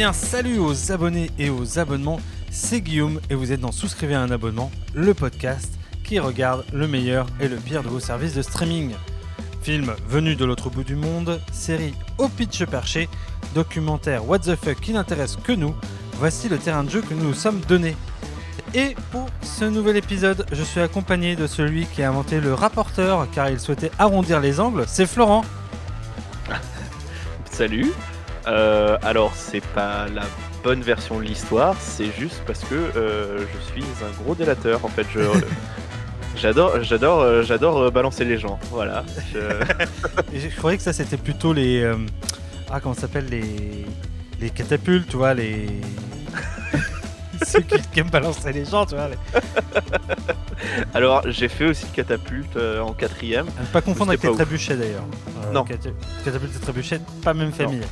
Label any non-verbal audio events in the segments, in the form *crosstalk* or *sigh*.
bien, salut aux abonnés et aux abonnements, c'est Guillaume et vous êtes dans Souscrivez à un abonnement, le podcast qui regarde le meilleur et le pire de vos services de streaming. Film venu de l'autre bout du monde, série au pitch perché, documentaire what the fuck qui n'intéresse que nous, voici le terrain de jeu que nous nous sommes donné. Et pour ce nouvel épisode, je suis accompagné de celui qui a inventé le rapporteur car il souhaitait arrondir les angles, c'est Florent. Salut. Euh, alors, c'est pas la bonne version de l'histoire, c'est juste parce que euh, je suis un gros délateur. En fait, je. *laughs* J'adore, j'adore, euh, j'adore euh, balancer les gens. Voilà. *laughs* Je- croyais que ça c'était plutôt les. euh, ah, comment ça s'appelle les. Les catapultes, tu vois, les. *laughs* Ceux qui, qui aiment balancer les gens, tu vois. les- Alors, j'ai fait aussi catapulte euh, en quatrième. À ne pas confondre avec les trébuchets d'ailleurs. Euh, Non. cata- Catapulte et trébuchet, pas même famille. Non,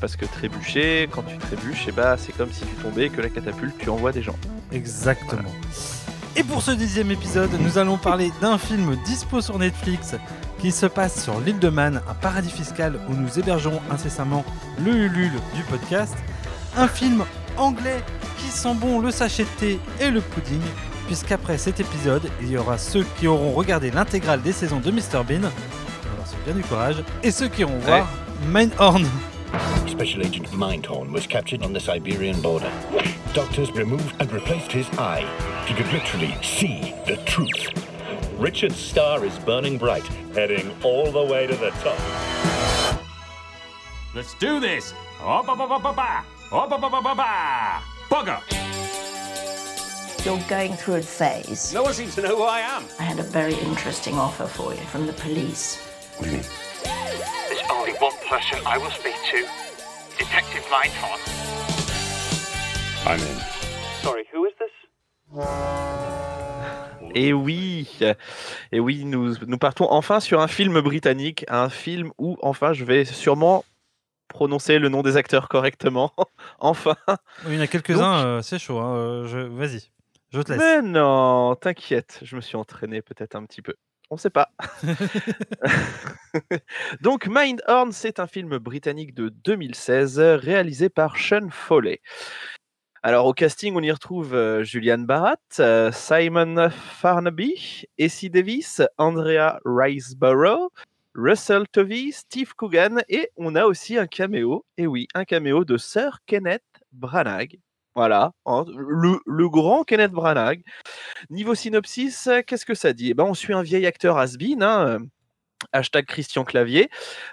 parce que trébucher, quand tu trébuches, eh bah, c'est comme si tu tombais et que la catapulte, tu envoies des gens. Exactement. Et pour ce dixième épisode, nous allons parler d'un film dispo sur Netflix qui se passe sur l'île de Man, un paradis fiscal où nous hébergerons incessamment le Ulule du podcast. Un film anglais qui sent bon le sachet de thé et le pudding, puisqu'après cet épisode, il y aura ceux qui auront regardé l'intégrale des saisons de Mr Bean, alors c'est bien du courage, et ceux qui iront voir Mindhorn. Special Agent Mindhorn was captured on the Siberian border. Doctors removed and replaced his eye. He could literally see the truth. Richard's star is burning bright, heading all the way to the top. Let's do this! Oh, ba, ba, ba, ba, ba. Oh, ba, ba, ba, ba, ba. Bugger! You're going through a phase. No one seems to know who I am. I had a very interesting offer for you from the police. What do you mean? One person I will speak to. Detective Mindhorn. I'm in. Sorry, who is this? Et oui, et oui, nous, nous partons enfin sur un film britannique, un film où enfin je vais sûrement prononcer le nom des acteurs correctement. *laughs* enfin. Il y en a quelques-uns, euh, c'est chaud. hein, euh, je... Vas-y, je te laisse. Mais non, t'inquiète, je me suis entraîné peut-être un petit peu. On sait pas. *laughs* *laughs* Donc Mindhorn, c'est un film britannique de 2016 réalisé par Sean Foley. Alors au casting, on y retrouve euh, Julian Barratt, euh, Simon Farnaby, Essie Davis, Andrea Riseborough, Russell Tovey, Steve Coogan et on a aussi un caméo, et oui, un caméo de Sir Kenneth Branagh. Voilà, le, grand Kenneth Branagh. Niveau synopsis, qu'est-ce que ça dit? Eh ben, On suit un vieil acteur has-been, hein, euh, hashtag Christian Clavier,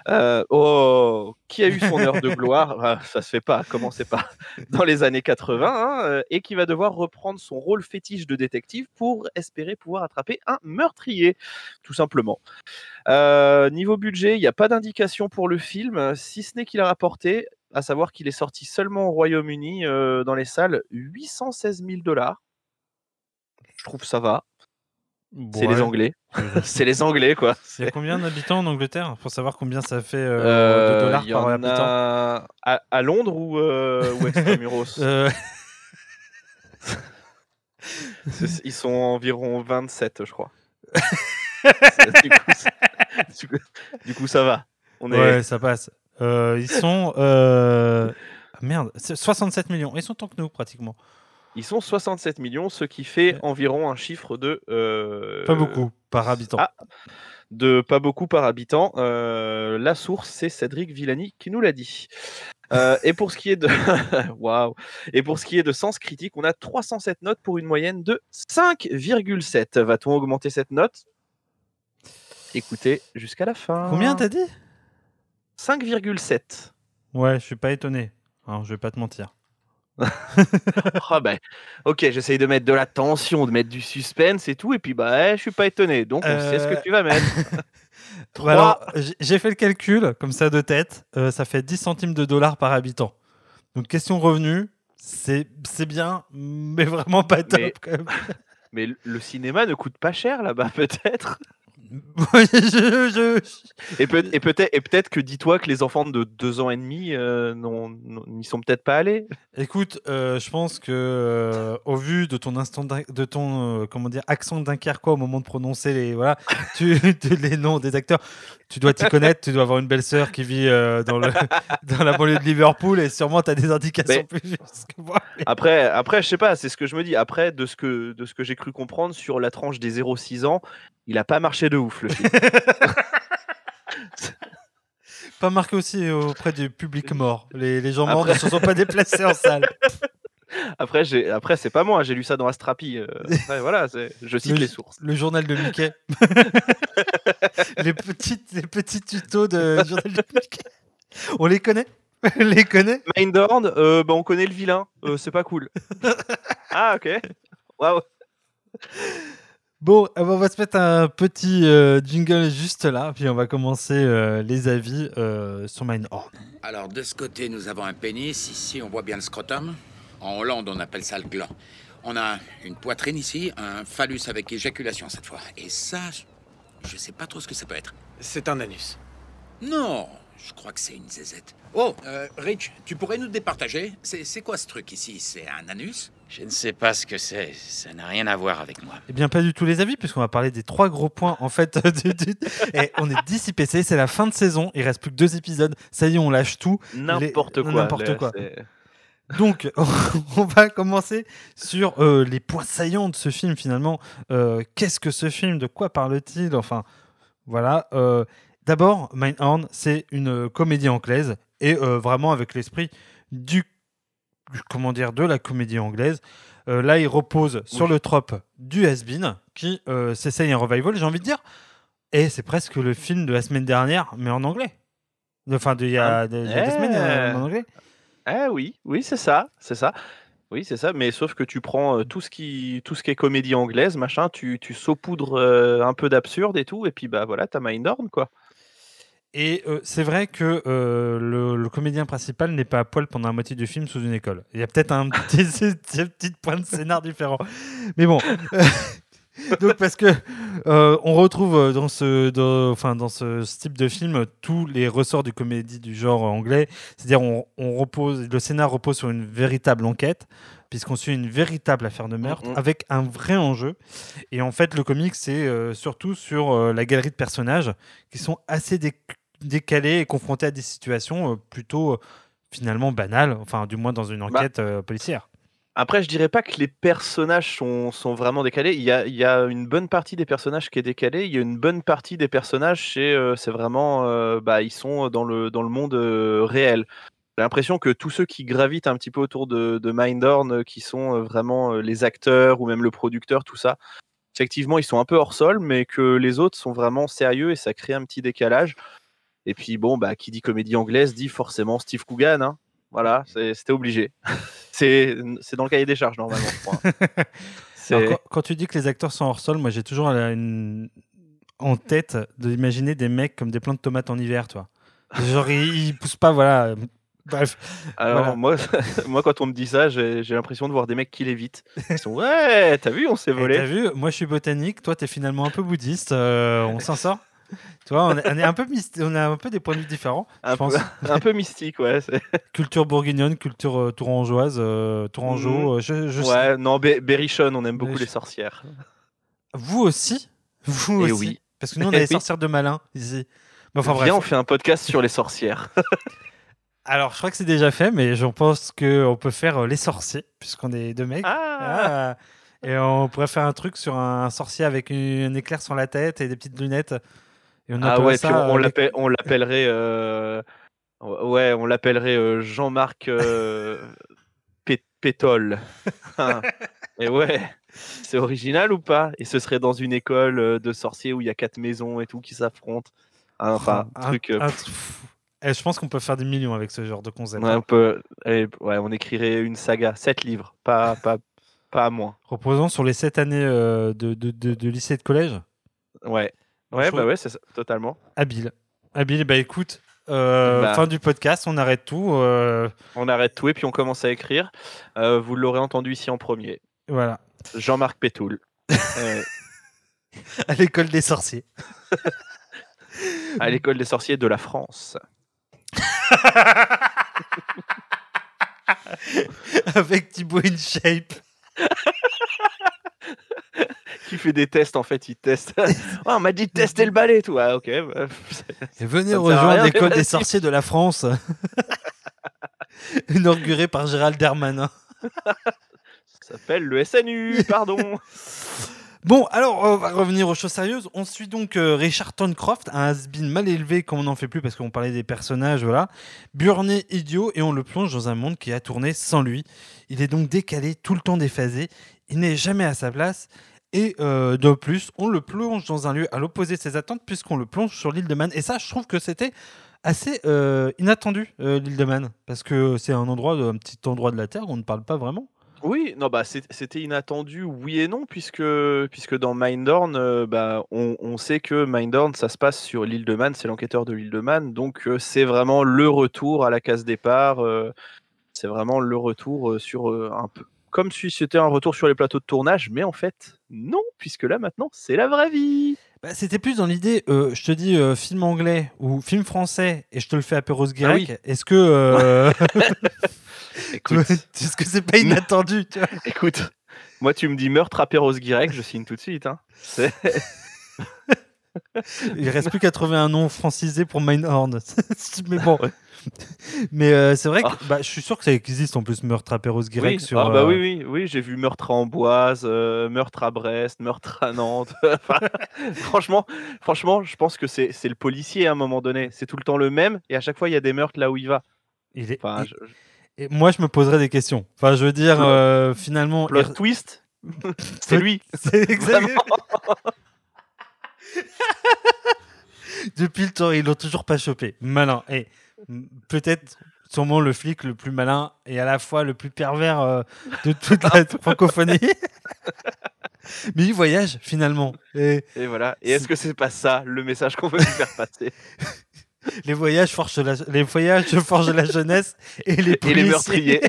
euh, oh, qui a eu son heure de gloire, ah, ça se fait pas, commencez pas, *laughs* dans les années 80, hein, euh, et qui va devoir reprendre son rôle fétiche de détective pour espérer pouvoir attraper un meurtrier, tout simplement. Niveau budget, il n'y a pas d'indication pour le film, si ce n'est qu'il a rapporté, à savoir qu'il est sorti seulement au Royaume-Uni euh, dans les salles 816 000 dollars. Je trouve ça va. C'est les. Anglais. *laughs* c'est les Anglais, quoi. *laughs* Il y a combien d'habitants en Angleterre Pour savoir combien ça fait euh, Euh, de dollars y par en habitant? a à, à Londres ou, euh, ou Extramuros? *laughs* Euh, Ils sont environ 27, je crois. Coup, du coup- du coup, ça va. On est... Ouais, ça passe. Euh, ils sont. euh, ah, merde, c'est 67 millions. Ils sont tant que nous, pratiquement. Ils sont 67 millions, ce qui fait Ouais. environ un chiffre de. euh, Pas beaucoup par habitant. Ah, de pas beaucoup par habitant. La source, c'est Cédric Villani qui nous l'a dit. Euh, et pour ce qui est de *laughs* waouh et pour ce qui est de sens critique, on a 307 notes pour une moyenne de 5,7. Va-t-on augmenter cette note? Écoutez jusqu'à la fin. Combien t'as dit? 5,7. Ouais, je suis pas étonné. Alors, je vais pas te mentir. *laughs* Ah ben, ok, j'essaye de mettre de la tension, de mettre du suspense et tout, et puis bah, eh, je suis pas étonné. Donc on sait ce Euh, que tu vas mettre. *laughs* Ouais, alors, j'ai- fait le calcul, comme ça de tête. euh, ça fait 10 centimes de dollars par habitant. Donc, question revenu, c'est bien, mais vraiment pas top. Mais- quand même. *laughs* Mais le- le cinéma ne coûte pas cher là-bas, peut-être? Et peut- et peut-être que dis-toi que les enfants de 2 ans et demi euh, n'y sont peut-être pas allés. Écoute, euh, je pense que euh, au vu de ton instant, de ton euh, accent dunkerquois au moment de prononcer les voilà, les noms des acteurs, tu dois t'y connaître. Tu dois avoir une belle sœur qui vit euh, dans la banlieue de Liverpool et sûrement tu as des indications plus justes que moi. Après, après, je sais pas, c'est ce que je me dis. Après, de ce que, j'ai cru comprendre sur la tranche des 0-6 ans, il a pas marché de ouf le film. *laughs* Pas marqué aussi auprès du public mort. Les, les gens morts Après- ne se sont pas déplacés en salle. *laughs* Après, j'ai, après, c'est pas moi, j'ai lu ça dans Astrapi. euh, après, voilà, c'est- je cite Le- les sources. Le journal de Mickey. *laughs* les, petites, les petits tutos de journal de Mickey. On les connaît? On les connaît? Mindhorn, euh, bah, on connaît le vilain, euh, c'est pas cool. ah, ok. Waouh. Bon, euh, on va se mettre un petit euh, jingle juste là, puis on va commencer euh, les avis euh, sur Mindhorn. Alors, de ce côté, nous avons un pénis. Ici, on voit bien le scrotum. En Hollande, on appelle ça le gland. On a une poitrine ici, un phallus avec éjaculation cette fois. Et ça, je- sais pas trop ce que ça peut être. C'est un anus. Non, je crois que c'est une zézette. Oh, euh, Rich, tu pourrais nous départager? C'est c'est quoi ce truc ici? C'est un anus? Je ne sais pas ce que c'est. Ça n'a rien à voir avec moi. Eh bien, pas du tout les avis, puisqu'on va parler des trois gros points en fait. *laughs* du- du- Et on est 10 IPC, c'est la fin de saison, il reste plus que deux épisodes. Ça y est, on lâche tout. N'importe Les- quoi. n'importe quoi. Donc, *laughs* on va commencer sur euh, les points saillants de ce film finalement. Euh, Qu'est-ce que ce film? De quoi parle-t-il? Enfin, voilà. euh, D'abord, Mindhorn, c'est une comédie anglaise et euh, vraiment avec l'esprit du- comment dire de la comédie anglaise. Euh, là, il repose sur Oui. le trope du has-been qui euh, s'essaye un revival, j'ai envie de dire. Et c'est presque le film de la semaine dernière, mais en anglais. Enfin, de- il y a, Ah, il y a deux eh. semaines euh, en anglais. Ah oui, oui, c'est ça, c'est ça. Oui, c'est ça, mais sauf que tu prends tout ce qui, tout ce qui est comédie anglaise, machin, tu, tu saupoudres un peu d'absurde et tout, et puis bah voilà, t'as Mindhorn, quoi. Et euh, c'est vrai que euh, le, le comédien principal n'est pas à poil pendant la moitié du film sous une école. Il y a peut-être un *laughs* *laughs* petit, point de scénar différent. Mais bon. *laughs* Donc parce que euh, on retrouve dans ce, dans, enfin, dans ce type de film tous les ressorts du comédie du genre anglais. C'est-à-dire on, on repose, le scénar repose sur une véritable enquête puisqu'on suit une véritable affaire de meurtre Mhm. avec un vrai enjeu. Et en fait, le comic, c'est euh, surtout sur euh, la galerie de personnages qui sont assez dé- décalés et confrontés à des situations euh, plutôt euh, finalement banales, enfin du moins dans une enquête euh, policière. Après, je dirais pas que les personnages sont, sont vraiment décalés. Il y, a, il y a une bonne partie des personnages qui est décalée. Il y a une bonne partie des personnages, c'est euh, vraiment, euh, bah, ils sont dans le, dans le monde euh, réel. J'ai l'impression que tous ceux qui gravitent un petit peu autour de, de Mindhorn, qui sont vraiment les acteurs ou même le producteur, tout ça, effectivement, ils sont un peu hors sol, mais que les autres sont vraiment sérieux et ça crée un petit décalage. Et puis, bon, bah, qui dit comédie anglaise dit forcément Steve Coogan. hein. Voilà, c'était obligé. *laughs* c'est dans le cahier des charges, normalement, je crois. *laughs* Alors, quand, quand tu dis que les acteurs sont hors sol, moi j'ai toujours une- en tête d'imaginer des mecs comme des plants de tomates en hiver, toi. Genre ils, ils poussent pas, voilà. Bref. Alors, Voilà. moi, *laughs* moi, quand on me dit ça, j'ai l'impression de voir des mecs qui l'évitent. Ils sont Ouais, t'as vu, on s'est T'as volé. vu, moi je suis botanique, toi t'es finalement un peu bouddhiste, euh, on s'en sort. Tu vois, on est, on est un peu on a un peu des points de vue différents. Un je pense. peu, un peu mystique, ouais. *laughs* Culture bourguignonne, culture euh, tourangeoise, euh, tourangeau. euh, je, je sais- Ouais, non, Be- Berrichon, on aime beaucoup les sorcières. Vous aussi? Vous Eh aussi? oui. Parce que nous on Eh a les oui. sorcières de malin ici. Mais enfin bref. Viens, on fait un podcast sur les sorcières. *laughs* Alors je crois que c'est déjà fait, mais je pense qu'on peut faire euh, les sorciers, puisqu'on est deux mecs. Ah, Ah. Et on pourrait faire un truc sur un sorcier avec une, un éclair sur la tête et des petites lunettes. Et on Ah ouais, ça, puis on, on euh, on l'appellerait. euh, Ouais, on l'appellerait euh, Jean-Marc Pé- Pétole. Hein. Et ouais, c'est original ou pas? Et ce serait dans une école de sorciers où il y a quatre maisons et tout qui s'affrontent. Hein, Enfin, un, truc. un pff. Eh, je pense qu'on peut faire des millions avec ce genre de concept. ouais, un peu, eh, ouais, on écrirait une saga, sept livres, pas, pas, pas moins. Reposant sur les sept années de, de, de- de lycée et de collège? Ouais, ouais, bah ouais, c'est ça, totalement. Habile. Habile, bah écoute, euh, Bah. fin du podcast, on arrête tout. euh, On arrête tout et puis on commence à écrire. Euh, vous l'aurez entendu ici en premier. voilà. Jean-Marc Pétoul. *laughs* Euh, à l'école des sorciers. À l'école des sorciers de la France. *laughs* Avec Thibaut InShape. *laughs* Qui fait des tests en fait, il teste. *laughs* Oh, on m'a dit de tester le balai, tout. Ah, ok. bah, Et venez rejoindre l'école des sorciers de la France. *laughs* Inaugurée par Gérald Darmanin. *laughs* Ça s'appelle le SNU, pardon. Bon, alors on va revenir aux choses sérieuses. On suit donc euh, Richard Toncroft, un has-been mal élevé comme on n'en fait plus parce qu'on parlait des personnages, voilà. Burné idiot et on le plonge dans un monde qui a tourné sans lui. Il est donc décalé, tout le temps déphasé. Il n'est jamais à sa place. Et euh, de plus, on le plonge dans un lieu à l'opposé de ses attentes puisqu'on le plonge sur l'île de Man. Et ça, je trouve que c'était assez euh, inattendu, euh, l'île de Man. Parce que c'est un endroit, un petit endroit de la Terre où on ne parle pas vraiment. Oui, non, bah c'était inattendu, oui et non, puisque, puisque dans Mindhorn, bah, on, sait que Mindhorn, ça se passe sur l'île de Man, c'est l'enquêteur de l'île de Man, donc c'est vraiment le retour à la case départ, c'est vraiment le retour sur un peu comme si c'était un retour sur les plateaux de tournage, mais en fait, non, puisque là maintenant, c'est la vraie vie. Bah, C'était plus dans l'idée, euh, je te dis euh, film anglais ou film français et je te le fais à Perros oui. Est-ce que euh, *laughs* *laughs* est-ce que c'est pas inattendu tu vois? *laughs* Écoute, moi tu me dis meurtre à Perros Guirec, je signe tout de suite. Hein. Il reste plus qu'à trouver un nom francisé pour Mindhorn. *laughs* Mais bon. Mais euh, c'est vrai que bah, je suis sûr que ça existe en plus meurtre à Perros Guirec Oui, sur. ah bah euh, oui, oui, oui, j'ai vu meurtre à Amboise, euh, meurtre à Brest, meurtre à Nantes. *laughs* Enfin, franchement, franchement, je pense que c'est c'est le policier à un moment donné. C'est tout le temps le même et à chaque fois il y a des meurtres là où il va. il est- Enfin, il- je- je- Et moi, je me poserais des questions. Enfin, je veux dire, finalement. il- twist, *laughs* c'est lui. C'est exactement. *laughs* Depuis le temps, ils l'ont toujours pas chopé. Malin. Et peut-être sûrement le flic le plus malin et à la fois le plus pervers euh, de toute la *laughs* francophonie. *laughs* Mais il voyage finalement. Et Et voilà. Et est-ce que c'est pas ça le message qu'on veut nous faire passer? Les voyages forgent la, les voyages forgent la jeunesse et les, Et les meurtriers.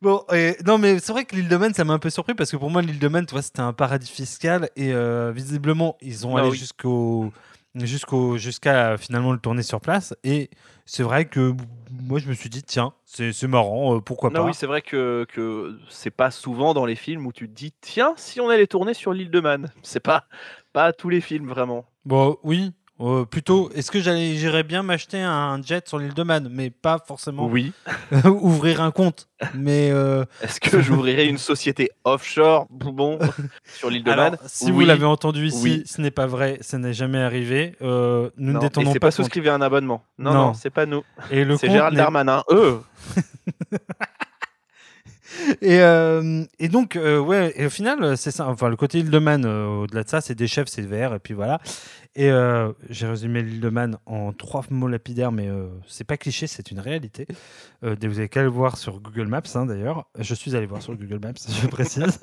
Bon, et- non, mais c'est vrai que l'île de Man, ça m'a un peu surpris parce que pour moi, l'île de Man, tu vois, c'était un paradis fiscal et euh, visiblement, ils ont Ah allé oui. jusqu'au, jusqu'au, jusqu'à finalement le tourner sur place. Et c'est vrai que moi, je me suis dit, tiens, c'est, c'est marrant, euh, pourquoi Non, pas. oui, c'est vrai que, que c'est pas souvent dans les films où tu te dis tiens, si on allait tourner sur l'île de Man. C'est pas, pas tous les films vraiment. Bon, oui, euh, plutôt, est-ce que j'irais bien m'acheter un jet sur l'île de Man, mais pas forcément Oui. *laughs* ouvrir un compte. Mais euh, *laughs* Est-ce que j'ouvrirai une société offshore bon, *laughs* sur l'île de alors, Man? si vous l'avez entendu ici, Oui. ce n'est pas vrai, ça n'est jamais arrivé. Euh, nous ne Non, détendons c'est pas pas souscrivez un abonnement. Non, Non. non, c'est pas nous. Et le C'est Gérald Darmanin. Eux. Et, euh, et donc, euh, ouais, et au final, c'est ça. Enfin, le côté île de Man, euh, au-delà de ça, c'est des chefs, c'est vert, et puis voilà. Et j'ai résumé l'île de Man en trois mots lapidaires, mais c'est pas cliché, c'est une réalité. Vous avez qu'à le voir sur Google Maps, hein, d'ailleurs. Je suis allé voir sur Google Maps, *laughs* je précise.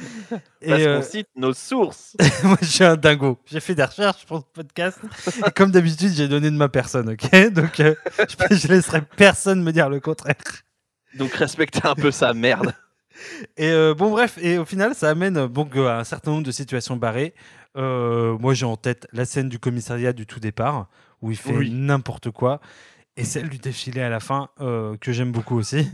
*laughs* et Parce qu'on cite nos sources. *laughs* moi, je suis un dingo. J'ai fait des recherches pour ce podcast. Et comme d'habitude, j'ai donné de ma personne, ok? Donc, je, je laisserai personne me dire le contraire. Donc respectez un peu sa merde. *laughs* Et euh, bon, bref, et au final, ça amène donc euh, à un certain nombre de situations barrées. Euh, moi, j'ai en tête la scène du commissariat du tout départ, où il fait Oui. n'importe quoi, et celle du défilé à la fin, euh, que j'aime beaucoup aussi.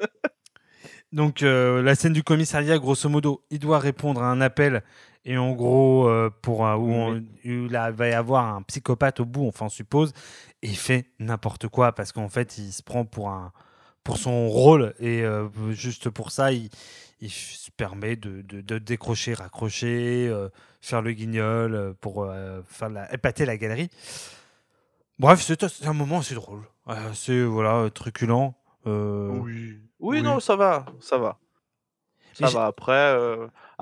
*laughs* donc, la scène du commissariat, grosso modo, il doit répondre à un appel, et en gros, pour un- où, on- où il va y avoir un psychopathe au bout, enfin, on suppose, et il fait n'importe quoi, parce qu'en fait, il se prend pour un pour son rôle et euh, juste pour ça il, il se permet de, de- de décrocher raccrocher euh, faire le guignol euh, pour euh, faire la, épater la galerie bref c'est un moment assez drôle c'est voilà truculent Oui. Oui. Oui, non, ça va, ça va. Ça va. Après,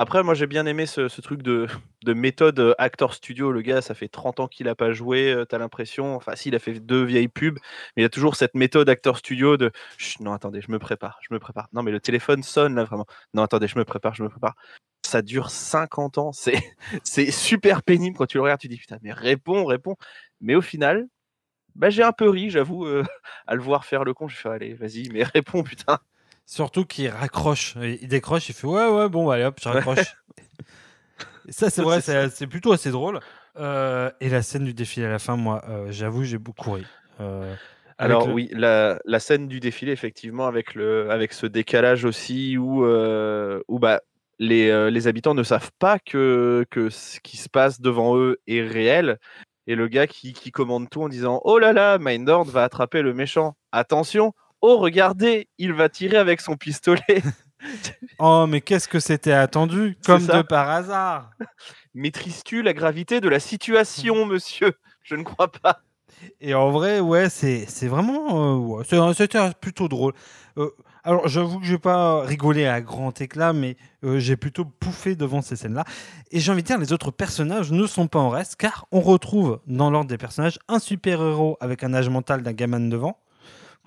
après, moi j'ai bien aimé ce, truc de, *laughs* de méthode euh, actor studio. Le gars, ça fait 30 ans qu'il a pas joué. euh, T'as l'impression, enfin, si, il a fait deux vieilles pubs, mais il a toujours cette méthode actor studio de non, attendez, je me prépare, je me prépare. Non, mais le téléphone sonne là vraiment. Non, attendez, je me prépare, je me prépare. Ça dure 50 ans. C'est *laughs* c'est super pénible quand tu le regardes. Tu dis putain, mais réponds, réponds. Mais au final, bah, j'ai un peu ri, j'avoue, euh, *laughs* à le voir faire le con. Je fais allez, vas-y, mais réponds, putain. Surtout qu'il raccroche. Il décroche, il fait ouais, ouais, bon, allez hop, je raccroche. Et *laughs* ça, c'est vrai, c'est plutôt assez drôle. Euh, et la scène du défilé à la fin, moi, euh, j'avoue, j'ai beaucoup ri. Euh, Alors le- oui, la, la scène du défilé, effectivement, avec, le, avec ce décalage aussi où, euh, où bah, les, euh, les habitants ne savent pas que, que ce qui se passe devant eux est réel. Et le gars qui, qui commande tout en disant Oh là là, Mindhorn va attraper le méchant. Attention, oh regardez, il va tirer avec son pistolet. *laughs* Oh, mais qu'est-ce que c'était attendu Comme de par hasard. Maîtrises-tu la gravité de la situation, monsieur? Je ne crois pas. Et en vrai, ouais, c'est c'est vraiment. euh, ouais, C'était plutôt drôle. Euh, alors, j'avoue que je vais pas rigoler à grand éclat, mais euh, j'ai plutôt pouffé devant ces scènes-là. Et j'ai envie de dire, les autres personnages ne sont pas en reste, car on retrouve dans l'ordre des personnages un super-héros avec un âge mental d'un gamin de 9 ans,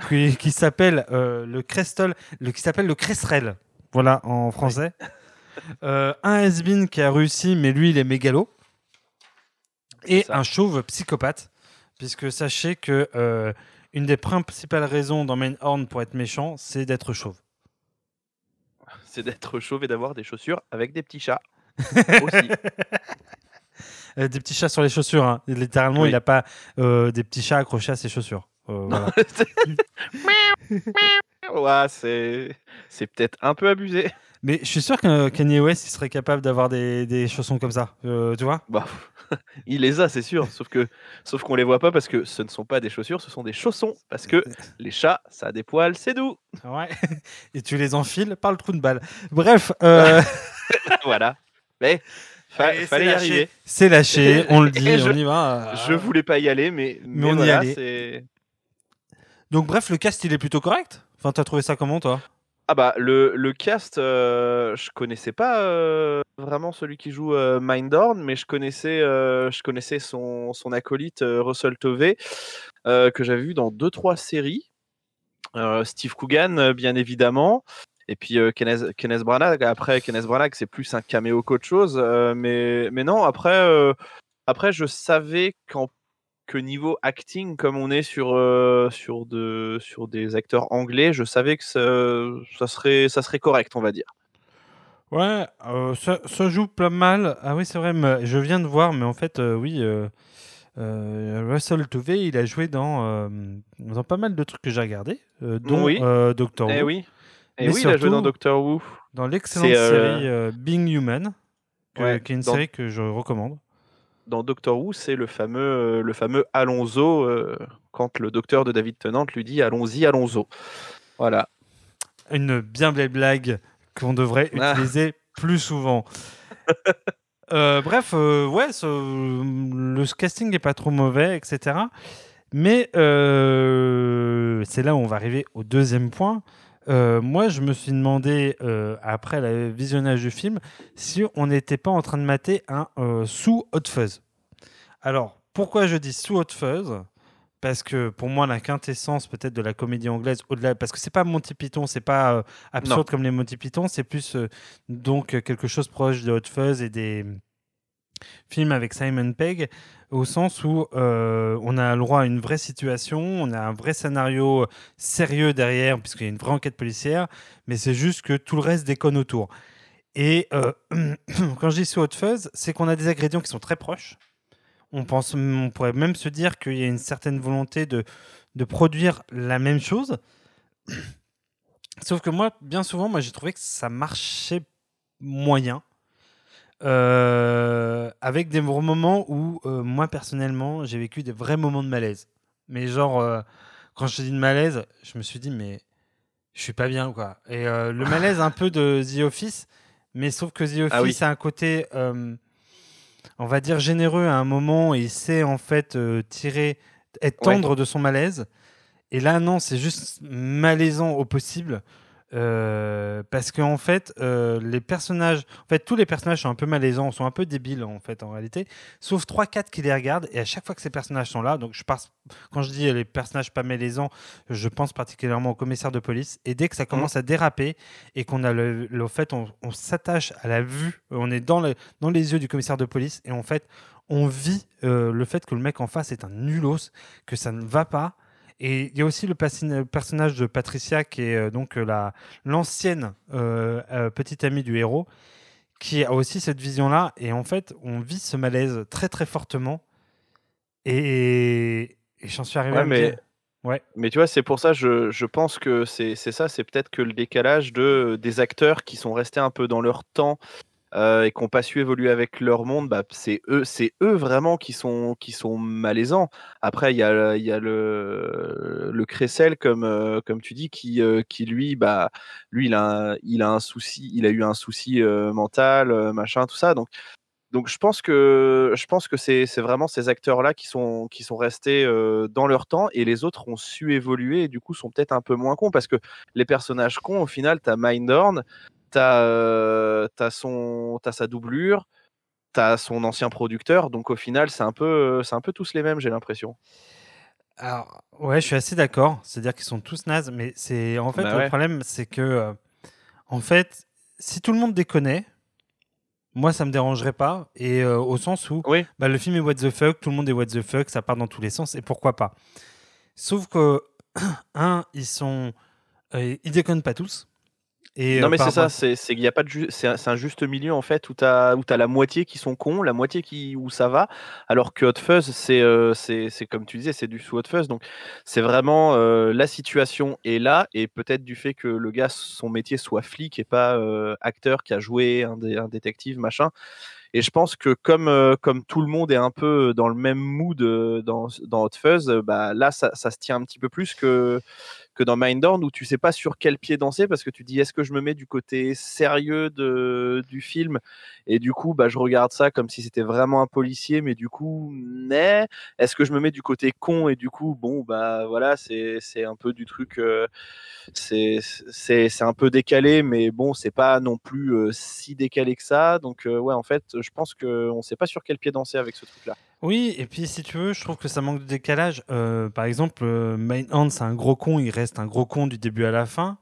qui, qui s'appelle euh, le Crestel, le, qui s'appelle le Cresserel, voilà, en français. Euh, un has qui a réussi, mais lui, il est mégalo. Et un chauve psychopathe, puisque sachez que euh, une des principales raisons dans Mainhorn pour être méchant, c'est d'être chauve. C'est d'être chauve et d'avoir des chaussures avec des petits chats. *laughs* Aussi. Euh, des petits chats sur les chaussures. hein. Littéralement, Oui. il n'a pas euh, des petits chats accrochés à ses chaussures. Euh, voilà. *laughs* *laughs* ouais, c'est c'est peut-être un peu abusé. Mais je suis sûr que Kanye West il serait capable d'avoir des, des chaussons comme ça. euh, tu vois Bah, *laughs* il les a, c'est sûr. Sauf que, sauf qu'on les voit pas parce que ce ne sont pas des chaussures, ce sont des chaussons. Parce que les chats, ça a des poils, c'est doux. Ouais. Et tu les enfiles par le trou de balle. Bref. euh, voilà. Mais Allez, c'est fallait y lâché. arriver. C'est lâché, on le dit, je, on y va. Je voulais pas y aller, mais, Mais on y allait. Donc, bref, le cast, il est plutôt correct? Enfin, t'as trouvé ça comment, toi? Ah bah le, le cast, euh, je connaissais pas euh, vraiment celui qui joue euh, Mindhorn, mais je connaissais, euh, je connaissais son, son acolyte euh, Russell Tovey que j'avais vu dans deux trois séries. Steve Coogan, bien évidemment. Et puis Kenneth, Kenneth Branagh. Après, Kenneth Branagh, c'est plus un caméo qu'autre chose. mais, mais non, après, après, je savais qu'en que niveau acting, comme on est sur, euh, sur, de, sur des acteurs anglais, je savais que ça, ça serait, ça serait correct, on va dire. Ouais, euh, ça, ça joue pas mal. Ah oui, c'est vrai, mais je viens de voir, mais en fait, euh, oui, Russell Tovey, il a joué dans, dans pas mal de trucs que j'ai regardés, euh, dont Oui. Doctor Eh Who. oui. Eh Mais oui, il a joué dans surtout, Doctor Who. Dans l'excellente série Being Human, que- Ouais, qui est une dans- série que je recommande. Dans Doctor Who, c'est le fameux, euh, le fameux Alonso, euh, quand le docteur de David Tennant lui dit Allons-y, Alonso. Voilà. Une bien belle blague qu'on devrait Ah. utiliser plus souvent. *laughs* Euh, bref, euh, ouais, ce- le casting n'est pas trop mauvais, etc. Mais c'est là où on va arriver au deuxième point. Euh, moi, je me suis demandé, euh, après le visionnage du film, si on n'était pas en train de mater un euh, sous Hot Fuzz. Alors, pourquoi je dis sous Hot Fuzz? Parce que pour moi, la quintessence peut-être de la comédie anglaise, au-delà, parce que c'est pas Monty Python, c'est pas euh, absurde Non. comme les Monty Python, c'est plus euh, donc quelque chose proche de Hot Fuzz et des films avec Simon Pegg, au sens où euh, on a le droit à une vraie situation, on a un vrai scénario sérieux derrière, puisqu'il y a une vraie enquête policière, mais c'est juste que tout le reste déconne autour. Et euh, *clears throat* quand je dis sous Hot Fuzz, c'est qu'on a des ingrédients qui sont très proches. On, pense, on pourrait même se dire qu'il y a une certaine volonté de, de produire la même chose. Sauf que moi, bien souvent, moi, j'ai trouvé que ça marchait moyen. Euh, avec des moments où, euh, moi, personnellement, j'ai vécu des vrais moments de malaise. Mais genre, euh, quand je te dis de malaise, je me suis dit, mais je suis pas bien, quoi. Et le malaise un peu de The Office, mais sauf que The Office Ah oui. a un côté, on va dire, généreux à un moment et il sait en fait tirer, être Ouais. tendre de son malaise. Et là, non, c'est juste malaisant au possible. Euh, parce que en fait, euh, les personnages, en fait, tous les personnages sont un peu malaisants, sont un peu débiles en fait en réalité, sauf 3-4 qui les regardent. Et à chaque fois que ces personnages sont là, donc je pense, quand je dis les personnages pas malaisants, je pense particulièrement au commissaire de police. Et dès que ça commence à déraper et qu'on a le, le fait, on, on s'attache à la vue, on est dans, le, dans les yeux du commissaire de police et en fait, on vit euh, le fait que le mec en face est un nulos, que ça ne va pas. Et il y a aussi le, personnage de Patricia, qui est euh, donc euh, la l'ancienne euh, petite amie du héros, qui a aussi cette vision-là. Et en fait, on vit ce malaise très très fortement. Et, et j'en suis arrivé Ouais, à mais- dire- Ouais. Mais tu vois, c'est pour ça, je, je pense que c'est c'est ça, c'est peut-être que le décalage de, des acteurs qui sont restés un peu dans leur temps euh, et qui n'ont pas su évoluer avec leur monde, bah, c'est eux, c'est eux vraiment qui sont, qui sont malaisants. Après, il y a, y a le, le Cressel, comme, euh, comme tu dis, qui, euh, qui lui, bah, lui, il a, un, il a un souci, il a eu un souci mental, machin, tout ça. Donc, donc je pense que je pense que c'est vraiment ces acteurs-là qui sont qui sont restés dans leur temps et les autres ont su évoluer et du coup sont peut-être un peu moins cons parce que les personnages cons au final t'as Mindhorn, t'as euh, son sa doublure, t'as son ancien producteur donc au final c'est un peu c'est un peu tous les mêmes j'ai l'impression. Alors, ouais, je suis assez d'accord. C'est-à-dire qu'ils sont tous nazes, mais c'est en fait Bah le problème, c'est que euh, en fait, si tout le monde déconnait, moi ça me dérangerait pas. Et euh, au sens où Oui. bah, le film est what the fuck, tout le monde est what the fuck, ça part dans tous les sens, et pourquoi pas. Sauf que *clears throat* un, ils sont, ils déconnent pas tous. Et non euh, mais c'est ça, c'est qu'il a pas de ju- c'est un, juste milieu en fait où t'as où t'as la moitié qui sont cons, la moitié qui où ça va, alors que Hot Fuzz c'est euh, comme tu disais c'est du sous Hot Fuzz donc c'est vraiment euh, la situation est là et peut-être du fait que le gars son métier soit flic et pas euh, acteur qui a joué un, dé- un détective machin. Et je pense que comme, euh, comme tout le monde est un peu dans le même mood euh, dans, dans Hot Fuzz, euh, bah, là, ça, ça se tient un petit peu plus que, que dans Mindhorn où tu sais pas sur quel pied danser parce que tu dis est-ce que je me mets du côté sérieux de, du film? Et du coup bah, je regarde ça comme si c'était vraiment un policier mais du coup né est-ce que je me mets du côté con? Et du coup bon bah voilà c'est un peu du truc euh, c'est c'est un peu décalé mais bon c'est pas non plus si décalé que ça. Donc ouais en fait je pense que on sait pas sur quel pied danser avec ce truc là Oui, et puis si tu veux, je trouve que ça manque de décalage. Euh, par exemple, euh, Mindhand, c'est un gros con, il reste un gros con du début à la fin.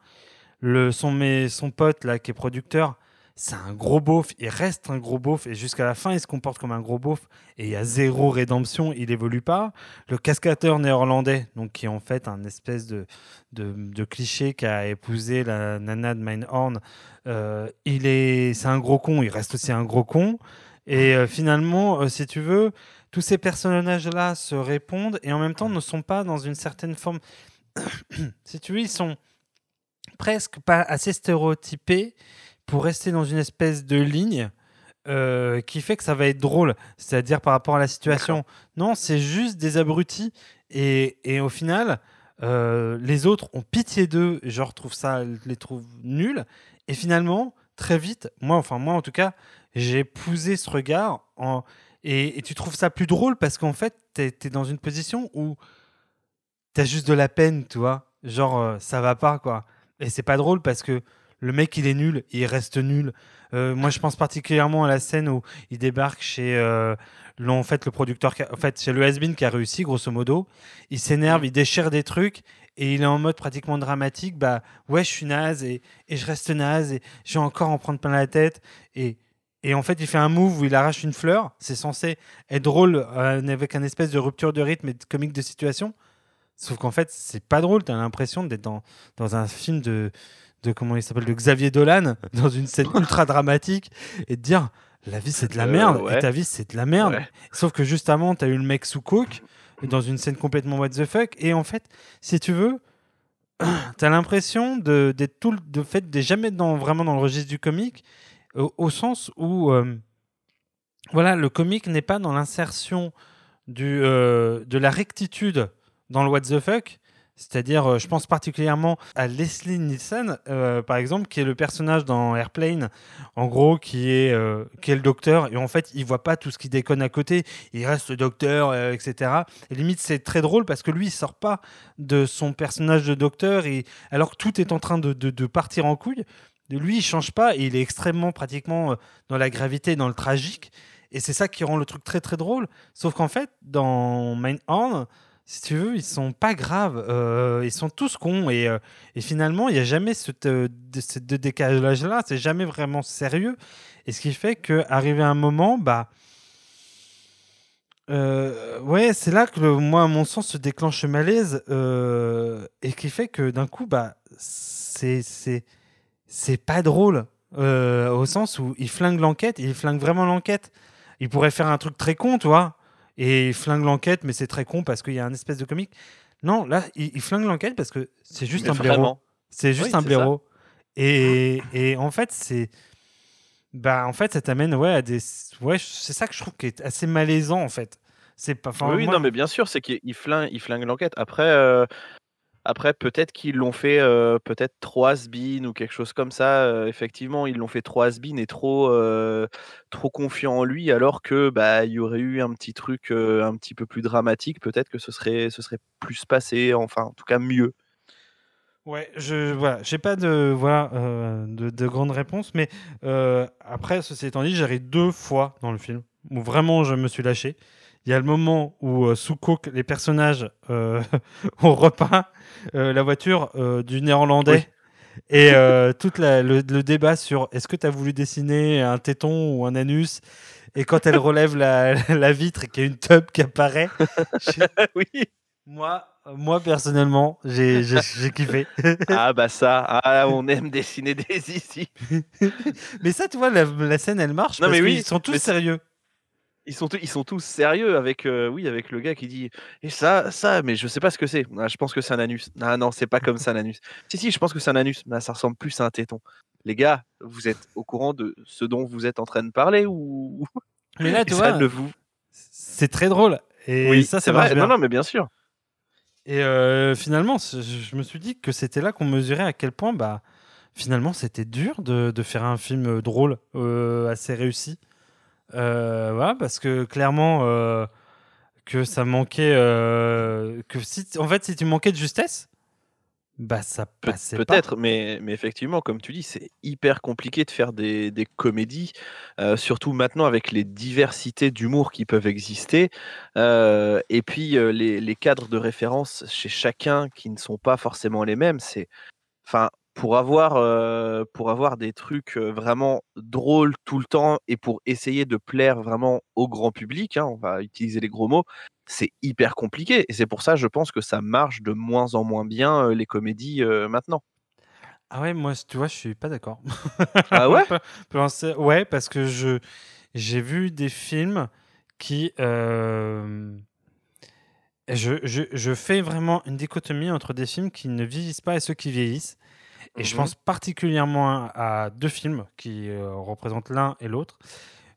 Le, son, mais, son pote, là, qui est producteur, c'est un gros beauf, il reste un gros beauf, et jusqu'à la fin, il se comporte comme un gros beauf, et il y a zéro rédemption, il évolue pas. Le cascateur néerlandais, donc qui est en fait un espèce de, de, cliché qui a épousé la nana de Mindhorn, euh, il est, c'est un gros con, il reste aussi un gros con. Et euh, finalement, euh, si tu veux, tous ces personnages-là se répondent et en même temps ne sont pas dans une certaine forme. *coughs* si tu veux, ils sont presque pas assez stéréotypés pour rester dans une espèce de ligne euh, qui fait que ça va être drôle, c'est-à-dire par rapport à la situation. Non, c'est juste des abrutis et, et au final, euh, les autres ont pitié d'eux. Je retrouve ça, je les trouve nuls. Et finalement, très vite, moi, enfin moi en tout cas, j'ai épousé ce regard en... et, et tu trouves ça plus drôle parce qu'en fait, tu es, dans une position où tu as juste de la peine, tu vois. Genre, euh, ça va pas, quoi. Et c'est pas drôle parce que le mec, il est nul, il reste nul. Euh, moi, je pense particulièrement à la scène où il débarque chez euh, en fait, le producteur, a- en fait, chez le has qui a réussi, grosso modo. Il s'énerve, il déchire des trucs et il est en mode pratiquement dramatique. Bah, ouais, je suis naze et, et je reste naze et je vais encore en prendre plein la tête. Et, et en fait, il fait un move où il arrache une fleur. C'est censé être drôle euh, avec un espèce de rupture de rythme et de comique de situation. Sauf qu'en fait, c'est pas drôle. T'as l'impression d'être dans, dans un film de, de comment il s'appelle de Xavier Dolan *laughs* dans une scène ultra dramatique et de dire la vie c'est de la Euh, merde ouais. et ta vie c'est de la merde. Ouais. Sauf que juste avant, t'as eu le mec sous coke dans une scène complètement what the fuck et en fait, si tu veux, *clears throat* t'as l'impression de d'être tout de fait d'être jamais dans vraiment dans le registre du comique au, au sens où euh, voilà le comique n'est pas dans l'insertion du euh, de la rectitude dans le what the fuck c'est-à-dire, euh, je pense particulièrement à Leslie Nielsen, euh, par exemple, qui est le personnage dans Airplane, en gros, qui est, euh, qui est le docteur, et en fait, il voit pas tout ce qui déconne à côté, il reste le docteur, etc. Et limite, c'est très drôle parce que lui, il sort pas de son personnage de docteur, et, alors que tout est en train de, de- partir en couille. Lui, il change pas, et il est extrêmement, pratiquement, dans la gravité, dans le tragique. Et c'est ça qui rend le truc très très drôle. Sauf qu'en fait, dans Mindhorn, si tu veux, ils sont pas graves. euh, ils sont tous cons. Et, euh, et finalement, il n'y a jamais ce, de, ce décalage-là. C'est jamais vraiment sérieux. Et ce qui fait qu'arrivé à un moment, bah. Euh, ouais, c'est là que le- moi, à mon sens, se déclenche ce malaise euh, et qui fait que d'un coup, bah, c'est pas drôle euh, au sens où il flingue l'enquête, il flingue vraiment l'enquête. Il pourrait faire un truc très con, tu vois, et il flingue l'enquête, mais c'est très con parce qu'il y a un espèce de comique. Non, là, il, il flingue l'enquête parce que c'est juste Mais un blaireau. C'est juste Oui, un blaireau. Et, et en fait, c'est. Bah, en fait, ça t'amène ouais, à des. Ouais, c'est ça que je trouve qui est assez malaisant, en fait. C'est pas. enfin, oui, moi- non, mais bien sûr, c'est qu'il il flingue, il flingue l'enquête. Après, euh, après peut-être qu'ils l'ont fait euh, peut-être trop has-been ou quelque chose comme ça. effectivement, ils l'ont fait trop has-been et trop, euh, trop confiant en lui, alors que bah il y aurait eu un petit truc un petit peu plus dramatique. Peut-être que ce serait, ce serait plus passé, enfin, en tout cas mieux. Ouais, je voilà, j'ai pas de voilà de, de grandes réponses, mais après, ceci étant dit, j'ai ri deux fois dans le film où vraiment je me suis lâché. Il y a le moment où euh, sous coke, les personnages euh, *laughs* ont repeint euh, la voiture euh, du néerlandais. Et *laughs* tout le, le débat sur est-ce que tu as voulu dessiner un téton ou un anus? Et quand elle relève la, *laughs* la vitre et qu'il y a une tub qui apparaît, oui. moi, moi personnellement, j'ai kiffé. Ah bah ça, ah, on aime dessiner des ici. Mais ça, tu vois, la, la scène, elle marche Non, parce mais oui, qu'ils sont tous sérieux. Ils sont, tous- ils sont tous sérieux avec, euh, oui, avec le gars qui dit Et ça, ça, mais je sais pas ce que c'est. Ah, je pense que c'est un anus. Ah non, c'est pas comme ça un anus. Si, si, je pense que c'est un anus. Mais ça ressemble plus à un téton. Les gars, vous êtes au courant de ce dont vous êtes en train de parler ou *laughs* Mais là, tu vois, vous. c'est très drôle. Et oui, ça, c'est vrai. bien. Non, non, mais bien sûr. Et euh, finalement, je me suis dit que c'était là qu'on mesurait à quel point, bah, finalement, c'était dur de, de faire un film euh, drôle, euh, assez réussi. Euh, voilà, parce que clairement, euh, que ça manquait. euh, que si, en fait, si tu manquais de justesse, bah, ça Peut- passait pas. Peut-être, mais, mais effectivement, comme tu dis, c'est hyper compliqué de faire des, des comédies, euh, surtout maintenant avec les diversités d'humour qui peuvent exister, euh, et puis euh, les, les cadres de référence chez chacun qui ne sont pas forcément les mêmes. C'est, enfin, pour avoir, euh, pour avoir des trucs vraiment drôles tout le temps et pour essayer de plaire vraiment au grand public, hein, on va utiliser les gros mots, c'est hyper compliqué. Et c'est pour ça, je pense que ça marche de moins en moins bien euh, les comédies euh, maintenant. Ah ouais, moi, tu vois, je suis pas d'accord. Ah ouais? *laughs* Ouais, parce que je j'ai vu des films qui je, je, je fais vraiment une dichotomie entre des films qui ne vieillissent pas et ceux qui vieillissent. Et je Mhm. pense particulièrement à, deux films qui euh, représentent l'un et l'autre.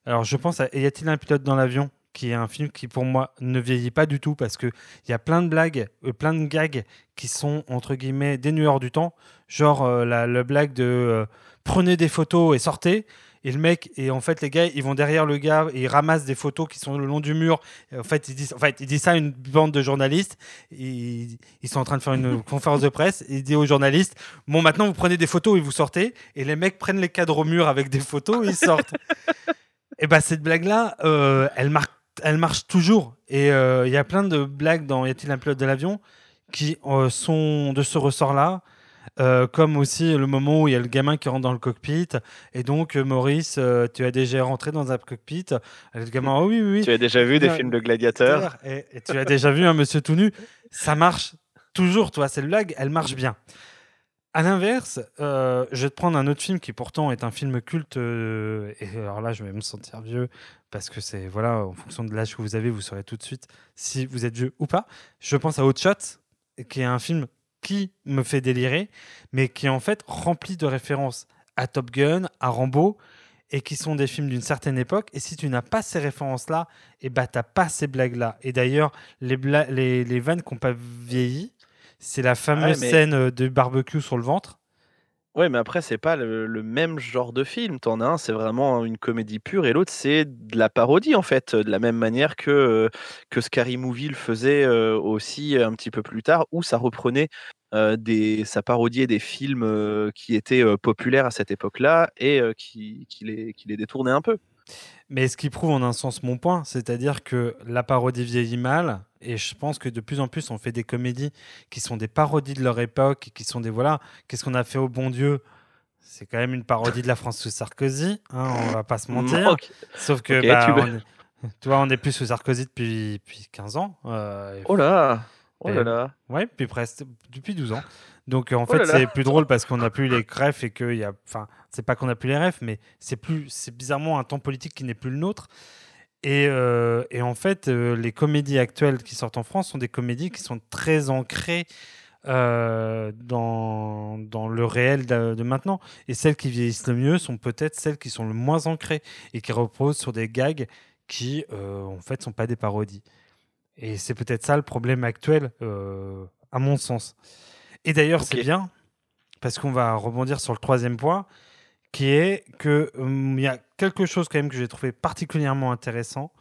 Alors, je pense à Y a-t-il un pilote dans l'avion qui est un film qui, pour moi, ne vieillit pas du tout parce qu'il y a plein de blagues, euh, plein de gags qui sont, entre guillemets, dénueurs du temps. Genre euh, la, la blague de euh, prenez des photos et sortez. Et le mec, et en fait, les gars, ils vont derrière le gars et ils ramassent des photos qui sont le long du mur. Et en fait, ils disent, en fait, il dit ça à une bande de journalistes. Ils, ils sont en train de faire une *laughs* conférence de presse. Et il dit aux journalistes Bon, maintenant, vous prenez des photos et vous sortez. Et les mecs prennent les cadres au mur avec des photos et ils sortent. *laughs* et bah, cette blague-là, euh, elle, marque, elle marche toujours. Et euh, il y a plein de blagues dans Y a-t-il un pilote de l'avion qui euh, sont de ce ressort-là. Euh, comme aussi le moment où il y a le gamin qui rentre dans le cockpit. Et donc euh, Maurice euh, tu as déjà rentré dans un cockpit. Et le gamin oh oui oui, oui. Tu as déjà vu des films de gladiateurs. Et, et tu as déjà vu un monsieur tout nu. Ça marche toujours toi cette blague elle marche bien. À l'inverse je vais te prendre un autre film qui pourtant est un film culte et alors là je vais me sentir vieux parce que c'est voilà en fonction de l'âge que vous avez vous saurez tout de suite si vous êtes vieux ou pas. Je pense à Hot Shot qui est un film qui me fait délirer, mais qui est en fait rempli de références à Top Gun, à Rambo, et qui sont des films d'une certaine époque. Et si tu n'as pas ces références-là, et bah t'as pas ces blagues-là. Et d'ailleurs, les, les, les vannes qui n'ont pas vieilli, c'est la fameuse mais- scène euh, de barbecue sur le ventre. Ouais, mais après, c'est pas le, même genre de film. T'en as un, c'est vraiment une comédie pure, et l'autre, c'est de la parodie, en fait, de la même manière que, euh, que Scary Movie le faisait euh, aussi un petit peu plus tard, où ça reprenait euh, des, ça parodiait des films qui étaient populaires à cette époque-là et qui, les, qui les un peu. Mais ce qui prouve en un sens mon point, c'est-à-dire que la parodie vieillit mal, et je pense que de plus en plus on fait des comédies qui sont des parodies de leur époque, qui sont des voilà, qu'est-ce qu'on a fait au bon Dieu? C'est quand même une parodie de la France sous Sarkozy, hein, on va pas se mentir. Ok. Sauf que Ok, bah, tu on est- Tu vois, on est plus sous Sarkozy depuis, depuis 15 ans. euh, Oh là Oh là là Ouais, puis presque depuis 12 ans. Donc en Oh fait, c'est plus drôle parce qu'on n'a plus les greffes et qu'il y a. Enfin, c'est pas qu'on n'a plus les refs, mais c'est plus, c'est bizarrement un temps politique qui n'est plus le nôtre. Et, euh, et en fait, euh, les comédies actuelles qui sortent en France sont des comédies qui sont très ancrées euh, dans, dans le réel de, de maintenant. Et celles qui vieillissent le mieux sont peut-être celles qui sont le moins ancrées et qui reposent sur des gags qui, en fait, sont pas des parodies. Et c'est peut-être ça le problème actuel, à mon sens. Et d'ailleurs, c'est bien, parce qu'on va rebondir sur le troisième point, qui est que hum, il y a quelque chose quand même que j'ai trouvé particulièrement intéressant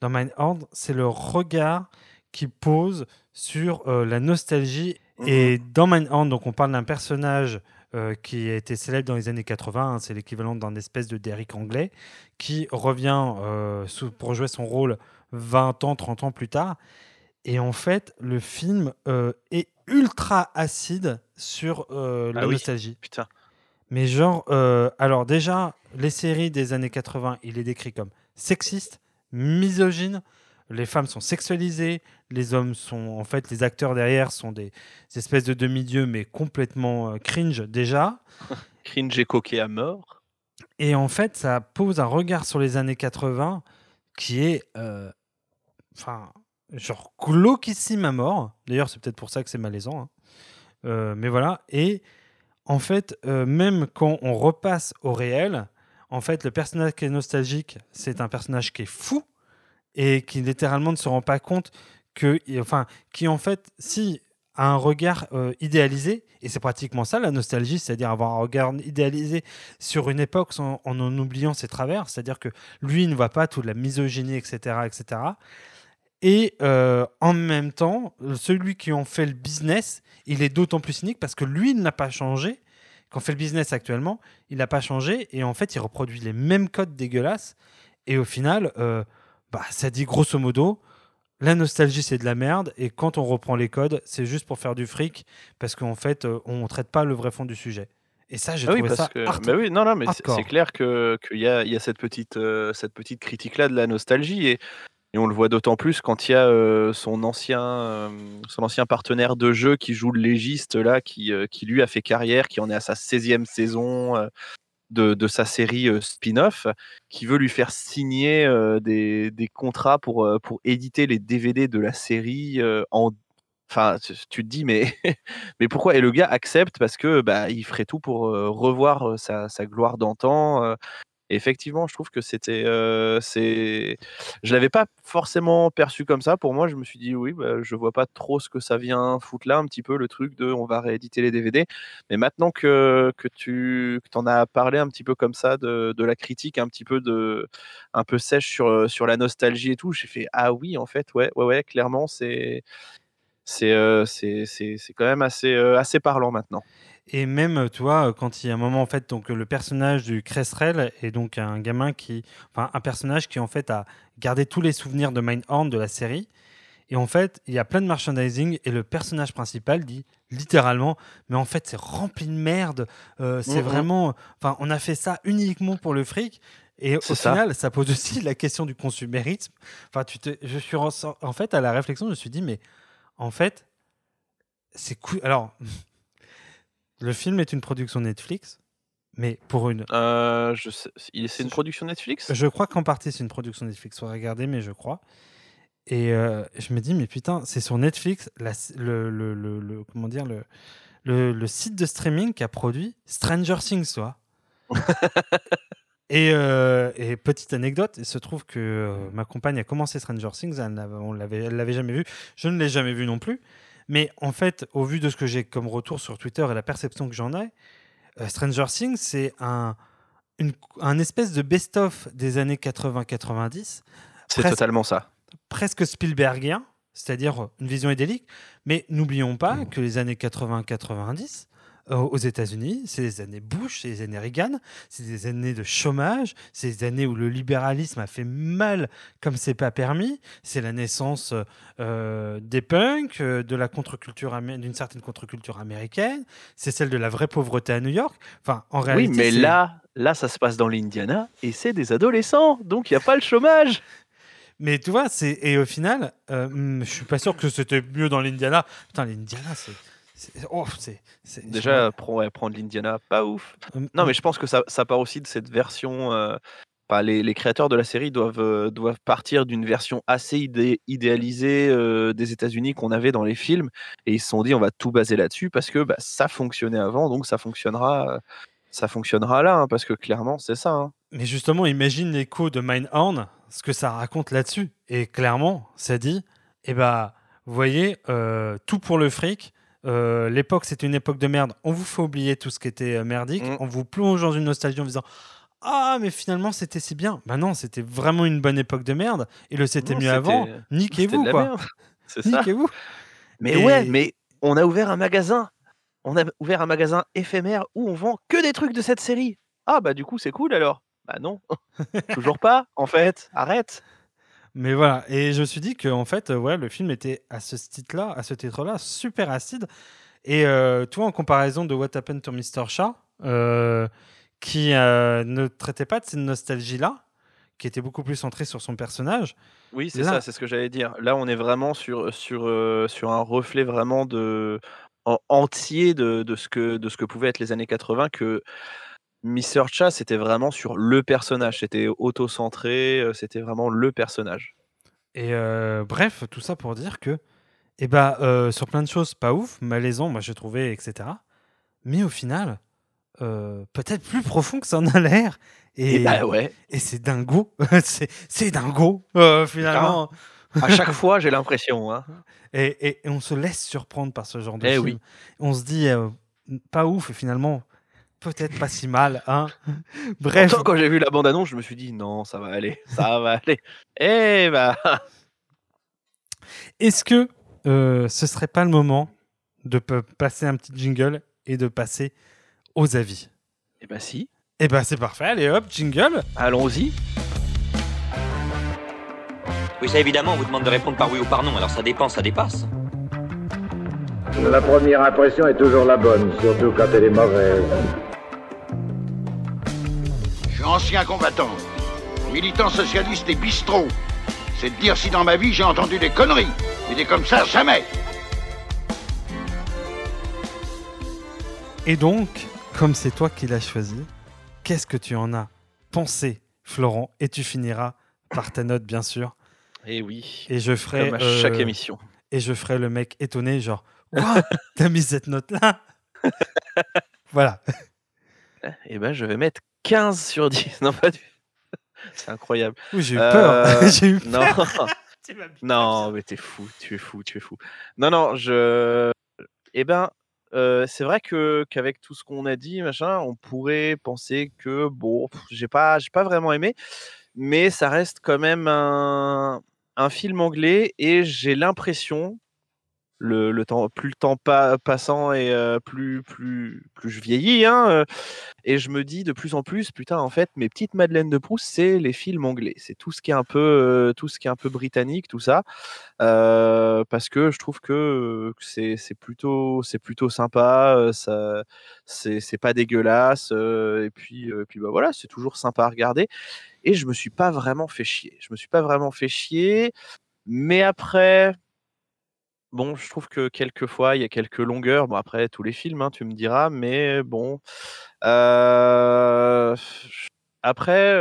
dans Mindhorn, c'est le regard qu'il pose sur euh, la nostalgie. Et dans Mindhorn, donc on parle d'un personnage euh, qui a été célèbre dans les années 80, hein, c'est l'équivalent d'un espèce de Derrick anglais, qui revient euh, sous- pour jouer son rôle 20 ans, 30 ans plus tard. Et en fait, le film est ultra acide sur euh, la Ah oui. nostalgie. Putain. Mais genre, euh, alors déjà, les séries des années 80, il est décrit comme sexiste, misogyne, les femmes sont sexualisées, les hommes sont, en fait, les acteurs derrière sont des, des espèces de demi-dieux, mais complètement euh, cringe déjà. *laughs* Cringe et coquet à mort. Et en fait, ça pose un regard sur les années 80 qui est, euh, enfin, genre glauquissime à mort. D'ailleurs, c'est peut-être pour ça que c'est malaisant. hein. Mais voilà. Et en fait, euh, même quand on repasse au réel, en fait, le personnage qui est nostalgique, c'est un personnage qui est fou et qui littéralement ne se rend pas compte que, enfin, qui en fait, si a un regard euh, idéalisé, et c'est pratiquement ça la nostalgie, c'est-à-dire avoir un regard idéalisé sur une époque sans- en en oubliant ses travers, c'est-à-dire que lui il ne voit pas toute la misogynie, etc., etc. Et euh, en même temps, celui qui en fait le business, il est d'autant plus cynique parce que lui, il n'a pas changé. Quand fait le business actuellement, il n'a pas changé et en fait, il reproduit les mêmes codes dégueulasses. Et au final, euh, bah, ça dit grosso modo, la nostalgie c'est de la merde et quand on reprend les codes, c'est juste pour faire du fric parce qu'en fait, euh, on traite pas le vrai fond du sujet. Et ça, j'ai Ah oui, trouvé parce ça que, hard- bah oui, non, non, mais c'est- clair que qu'il y a, y a cette petite, euh, cette petite critique-là de la nostalgie et, et on le voit d'autant plus quand il y a euh, son ancien, euh, son ancien partenaire de jeu qui joue le légiste là, qui, euh, qui lui a fait carrière, qui en est à sa 16e saison de, de sa série spin-off, qui veut lui faire signer des, des contrats pour, pour éditer les DVD de la série en Enfin, tu te dis, mais, *laughs* mais pourquoi? Et le gars accepte parce que bah, il ferait tout pour revoir sa gloire d'antan. Effectivement, je trouve que c'était. euh, c'est... Je l'avais pas forcément perçu comme ça. Pour moi, je me suis dit, oui, bah, je vois pas trop ce que ça vient foutre là, un petit peu le truc de on va rééditer les DVD. Mais maintenant que, que tu que en as parlé un petit peu comme ça de, de la critique, un petit peu, de, un peu sèche sur, euh, sur la nostalgie et tout, j'ai fait, ah oui, en fait, ouais, ouais, ouais, clairement, c'est c'est euh, c'est quand même assez, euh, assez parlant maintenant. Et même, euh, tu vois, quand il y a un moment, en fait, donc le personnage du Cresserel est donc un gamin qui. Enfin, un personnage qui, en fait, a gardé tous les souvenirs de Mindhorn de la série. Et en fait, il y a plein de merchandising et le personnage principal dit littéralement Mais en fait, c'est rempli de merde. euh, c'est Mhm. vraiment. Enfin, on a fait ça uniquement pour le fric. Et au ça. final, ça pose aussi la question du consumérisme. Enfin, tu te, je suis en, en fait à la réflexion, je me suis dit, mais en fait, c'est cool. Alors, *laughs* le film est une production Netflix, mais pour une. Euh, je sais- il- c'est une production Netflix? Je crois qu'en partie c'est une production Netflix. Faut regarder, mais je crois. Et euh, je me dis, mais putain, c'est sur Netflix, la- le, le- le- le- comment dire, le, le, le site de streaming qui a produit Stranger Things, toi. *laughs* et, euh, et petite anecdote, il se trouve que euh, ma compagne a commencé Stranger Things, elle on l'avait, jamais vu, je ne l'ai jamais vu non plus. Mais en fait, au vu de ce que j'ai comme retour sur Twitter et la perception que j'en ai, euh, Stranger Things, c'est un, une- un espèce de best-of des années 80-90. C'est totalement ça. Presque Spielbergien, c'est-à-dire une vision idyllique. Mais n'oublions pas que les années 80-90, euh, aux États-Unis, c'est les années Bush, c'est les années Reagan, c'est des années de chômage, c'est des années où le libéralisme a fait mal comme c'est pas permis, c'est la naissance euh, des punks, euh, de la contre-culture d'une certaine contre-culture américaine, c'est celle de la vraie pauvreté à New York. Enfin, en Oui, réalité, mais c'est- là, là, ça se passe dans l'Indiana et c'est des adolescents, donc il n'y a pas le chômage. *laughs* Mais tu vois, c'est et au final, euh, hmm, je suis pas sûr que c'était mieux dans l'Indiana. Putain, l'Indiana, c'est. Oh, c'est. c'est- Déjà, prendre l'Indiana, pas ouf. Hum, Non, hum. mais je pense que ça, ça part aussi de cette version. euh, les, les créateurs de la série doivent, euh, doivent partir d'une version assez idé- idéalisée euh, des États-Unis qu'on avait dans les films. Et ils se sont dit, on va tout baser là-dessus parce que bah, ça fonctionnait avant, donc ça fonctionnera, ça fonctionnera là. hein, parce que clairement, c'est ça. hein. Mais justement, imagine l'écho de Mindhorn, ce que ça raconte là-dessus. Et clairement, ça dit, eh ben, vous voyez, euh, tout pour le fric. Euh, L'époque, c'était une époque de merde. On vous fait oublier tout ce qui était euh, merdique. Mm. On vous plonge dans une nostalgie en vous disant Ah, mais finalement, c'était si bien. Bah non, c'était vraiment une bonne époque de merde. Et le c'était mieux avant. Niquez-vous, quoi. *laughs* C'est ça. Niquez-vous. Mais Et- ouais, mais on a ouvert un magasin. On a ouvert un magasin éphémère où on vend que des trucs de cette série. Ah bah du coup c'est cool alors. Bah non, *laughs* toujours pas en fait. Arrête. Mais voilà, et je me suis dit que en fait, euh, ouais, le film était à ce titre-là, à ce titre-là, super acide. Et euh, tu vois, en comparaison de What Happened to Mr. Shah, euh, qui euh, ne traitait pas de cette nostalgie-là, qui était beaucoup plus centrée sur son personnage. Oui c'est Là- ça, c'est ce que j'allais dire. Là on est vraiment sur sur euh, sur un reflet vraiment de en- entier de, de ce que de ce que pouvaient être les années 80 que Mr. Cha c'était vraiment sur le personnage, c'était auto-centré, euh, c'était vraiment le personnage. Et euh, bref, tout ça pour dire que, eh ben, euh, sur plein de choses, pas ouf, malaisant, moi j'ai trouvé, etc. Mais au final, euh, peut-être plus profond que ça en a l'air. Et, Et, bah ouais, et c'est dingo. *laughs* c'est c'est dingo, finalement. à chaque fois j'ai l'impression. Hein. Et, et- on se laisse surprendre par ce genre de Eh film. oui. On se dit, pas ouf, et finalement, peut-être pas si mal. Hein *laughs* Bref, Pourtant, quand j'ai vu la bande-annonce, je me suis dit non, ça va aller, *laughs* ça va aller. Eh bah, *laughs* est-ce que euh, ce serait pas le moment de passer un petit jingle et de passer aux avis? Eh bah si, Eh ben c'est parfait, allez hop, jingle allons-y. Oui, ça évidemment, on vous demande de répondre par oui ou par non, alors ça dépend, ça dépasse. La première impression est toujours la bonne, surtout quand elle est mauvaise. Ancien combattant, militant socialiste et bistrot. C'est de dire si dans ma vie j'ai entendu des conneries. Mais des comme ça, jamais. Et donc, comme c'est toi qui l'as choisi, qu'est-ce que tu en as pensé, Florent? Et tu finiras par ta note, bien sûr. Eh oui, Et je ferai. comme à chaque euh, émission. Et je ferai le mec étonné, genre, Quoi? *laughs* T'as mis cette note-là? *laughs* Voilà. Eh ben, je vais mettre 15 sur 10. *laughs* Non, pas du. C'est incroyable. Oui, j'ai eu Euh, peur. *laughs* j'ai eu Non, peur. *laughs* Non, ça. mais t'es fou, tu es fou, tu es fou. Non, non, je. Eh ben, euh, c'est vrai que qu'avec tout ce qu'on a dit, machin, on pourrait penser que bon, j'ai pas, j'ai pas vraiment aimé, mais ça reste quand même un, un film anglais et j'ai l'impression, plus le temps pa- passant et euh, plus, je vieillis, hein, euh, et je me dis de plus en plus, putain, en fait, mes petites Madeleines de Proust, c'est les films anglais, c'est tout ce qui est un peu, euh, tout ce qui est un peu britannique, tout ça, parce que je trouve que c'est plutôt, plutôt sympa, ça, c'est pas dégueulasse, et puis, puis bah voilà, c'est toujours sympa à regarder, et je me suis pas vraiment fait chier, je me suis pas vraiment fait chier, mais après. Bon, je trouve que quelquefois, il y a quelques longueurs. Bon, après, tous les films, hein, tu me diras, mais bon. Après,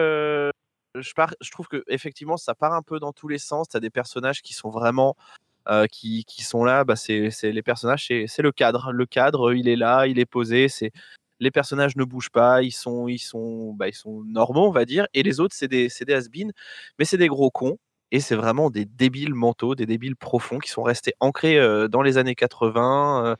je, je trouve que effectivement, ça part un peu dans tous les sens. Tu as des personnages qui sont vraiment. qui, qui sont là, bah, c'est les personnages, c'est le cadre. Le cadre, il est là, il est posé. C'est les personnages ne bougent pas, ils sont, ils sont, bah, ils sont normaux, on va dire. Et les autres, c'est des, des has-been, mais c'est des gros cons. Et c'est vraiment des débiles mentaux, des débiles profonds qui sont restés ancrés dans les années 80, euh,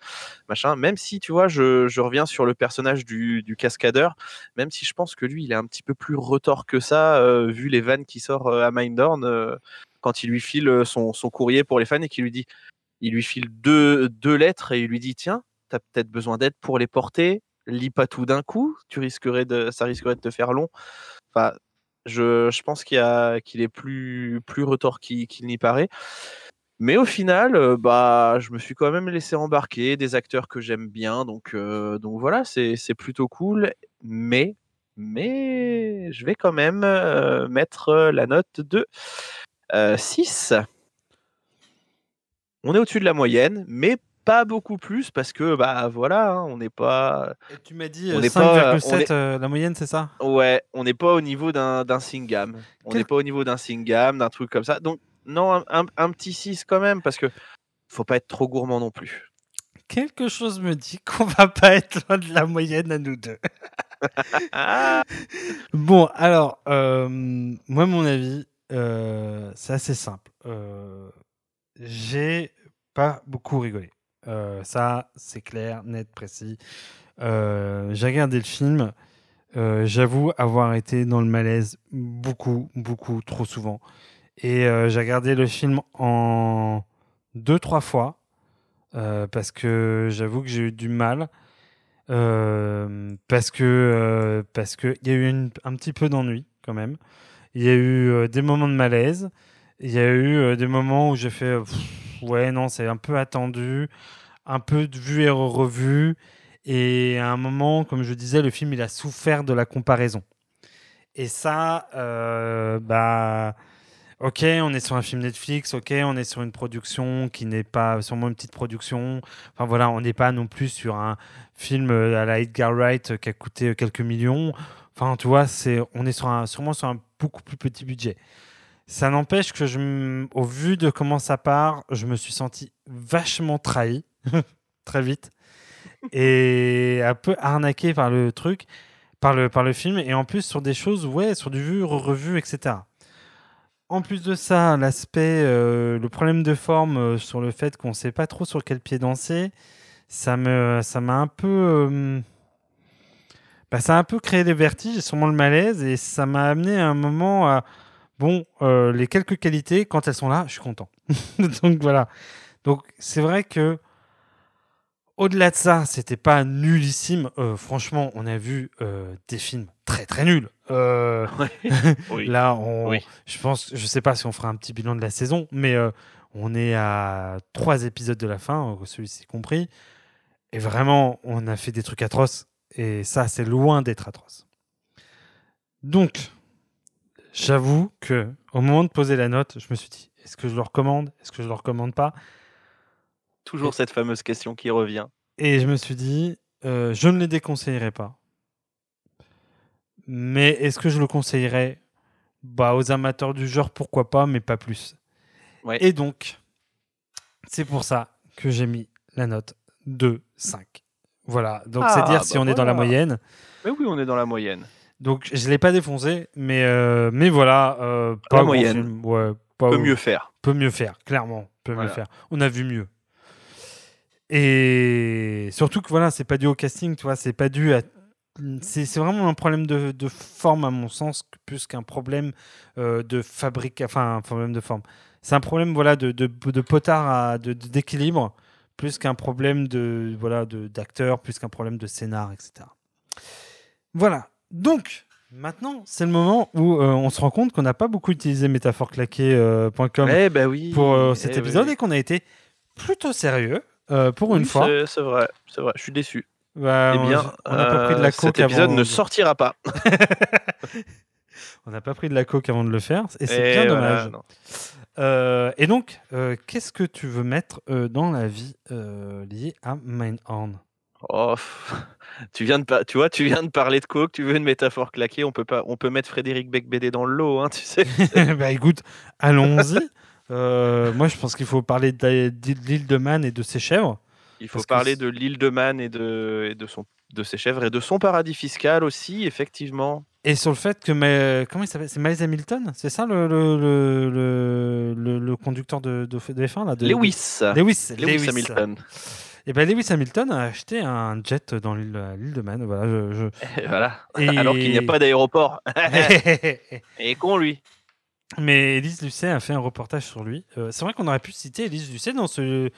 machin. Même si, tu vois, je, reviens sur le personnage du, cascadeur, même si je pense que lui, il est un petit peu plus retors que ça, vu les vannes qui sort à Mindhorn euh, quand il lui file son, son courrier pour les fans et qu'il lui dit, il lui file deux, deux lettres et il lui dit, tiens, t'as peut-être besoin d'aide pour les porter, lis pas tout d'un coup, tu risquerais de, ça risquerait de te faire long. Enfin, je, pense qu'il est plus, plus qu'il n'y paraît. Mais au final, euh, bah, je me suis quand même laissé embarquer des acteurs que j'aime bien. Donc, euh, voilà, c'est plutôt cool. Mais, je vais quand même euh, mettre la note de 6. On est au-dessus de la moyenne, mais pas beaucoup plus parce que bah voilà, hein, on n'est pas. Et tu m'as dit on euh, n'est pas- 5,7 on est- euh, la moyenne, c'est ça? Ouais, on n'est pas au niveau d'un d'un Singam. On Quel- n'est pas au niveau d'un Singam, d'un truc comme ça. Donc, non, un, un- un petit 6 quand même, parce que faut pas être trop gourmand non plus. Quelque chose me dit qu'on va *laughs* pas être loin de la moyenne à nous deux. *laughs* bon, alors, euh, moi, mon avis, euh, c'est assez simple. Euh, J'ai pas beaucoup rigolé. Euh, ça, c'est clair, net, précis. Euh, J'ai regardé le film. Euh, J'avoue avoir été dans le malaise beaucoup, beaucoup, trop souvent. Et j'ai regardé le film en deux, trois fois. parce que j'avoue que j'ai eu du mal. parce que parce que il y a eu un petit peu d'ennui quand même. Il y a eu des moments de malaise. Il y a eu des moments où j'ai fait ouais non c'est un peu attendu, un peu vu et revu. Et à un moment, comme je disais, le film il a souffert de la comparaison. Et ça, euh, bah, ok, on est sur un film Netflix, ok, on est sur une production qui n'est pas sûrement une petite production. Enfin voilà, on n'est pas non plus sur un film à la Edgar Wright qui a coûté quelques millions. Enfin, tu vois, c'est, on est sur un, sûrement sur un beaucoup plus petit budget. Ça n'empêche que, je, au vu de comment ça part, je me suis senti vachement trahi *laughs* très vite et un peu arnaqué par le truc, par le, par le film, et en plus sur des choses, ouais, sur du vu, revu, etc. En plus de ça, l'aspect, euh, le problème de forme euh, sur le fait qu'on ne sait pas trop sur quel pied danser, ça me, ça m'a un peu, euh, bah, ça a un peu créé des vertiges, et sûrement le malaise, et ça m'a amené à un moment à, bon, euh, les quelques qualités, quand elles sont là, je suis content. *laughs* Donc voilà. Donc c'est vrai que au-delà de ça, c'était pas nullissime. Euh, franchement, on a vu euh, des films très très nuls. *laughs* Oui. Là, on, Oui. je pense, je sais pas si on fera un petit bilan de la saison, mais on est à trois épisodes de la fin, celui-ci compris. Et vraiment, on a fait des trucs atroces. Et ça, c'est loin d'être atroce. Donc, j'avoue que au moment de poser la note, je me suis dit, est-ce que je le recommande? Est-ce que je le recommande pas? Toujours cette fameuse question qui revient. Et je me suis dit, euh, je ne les déconseillerais pas. Mais est-ce que je le conseillerais? Bah, Aux amateurs du genre, pourquoi pas, mais pas plus. Ouais. Et donc, c'est pour ça que j'ai mis la note de 5. Voilà, donc c'est Ah, dire si bah on est dans la moyenne. Mais oui, on est dans la moyenne. Donc je ne l'ai pas défoncé, mais, euh, mais voilà, euh, pas La moyenne. film, ouais, pas Peut mieux faire. Peut mieux faire, clairement, peut Voilà. mieux faire. On a vu mieux. Et surtout que voilà, c'est pas dû au casting, tu vois, c'est pas dû à. C'est vraiment un problème de, de forme, à mon sens, plus qu'un problème euh, de fabrique, enfin, un problème de forme. C'est un problème voilà, de, de, de potard, à- de- d'équilibre, plus qu'un problème de voilà de- d'acteur, plus qu'un problème de scénar, etc. Voilà. Donc, maintenant, c'est le moment où euh, on se rend compte qu'on n'a pas beaucoup utilisé métaphoreclaqué.com Eh ben oui, pour euh, cet eh épisode oui. et qu'on a été plutôt sérieux euh, pour une fois. c'est- vrai, c'est vrai. Je suis déçu. Bah, eh bien, on n'a pas pris de euh, la cet coke épisode avant ne de- sortira pas. *laughs* *laughs* On n'a pas pris de la coke avant de le faire et c'est Et bien voilà, dommage. Euh, et donc, euh, qu'est-ce que tu veux mettre euh, dans la vie euh, liée à Mindhorn Oh, *laughs* tu viens de tu vois, tu viens de parler de coke, tu veux une métaphore claquée, on peut pas, on peut mettre Frédéric Becbédé dans le lot, hein, tu sais. *laughs* Bah écoute, allons-y. Euh, moi, je pense qu'il faut parler de l'île de Man et de ses chèvres. Il faut parler de l'île de Man et de, et de son, de ses chèvres et de son paradis fiscal aussi, effectivement. Et sur le fait que, mais, comment il s'appelle? C'est Miles Hamilton? C'est ça le, le, le, le, le- le conducteur de, de, de F1 là, de, Lewis. de- Lewis, Lewis Hamilton. Et ben Lewis Hamilton a acheté un jet dans l'île l'île de Man. Voilà, je, je- *laughs* Et voilà. Et- Alors qu'il n'y a pas d'aéroport. *laughs* et con lui. Mais Élise Lucet a fait un reportage sur lui. Euh, c'est vrai qu'on aurait pu citer Élise Lucet dans ce.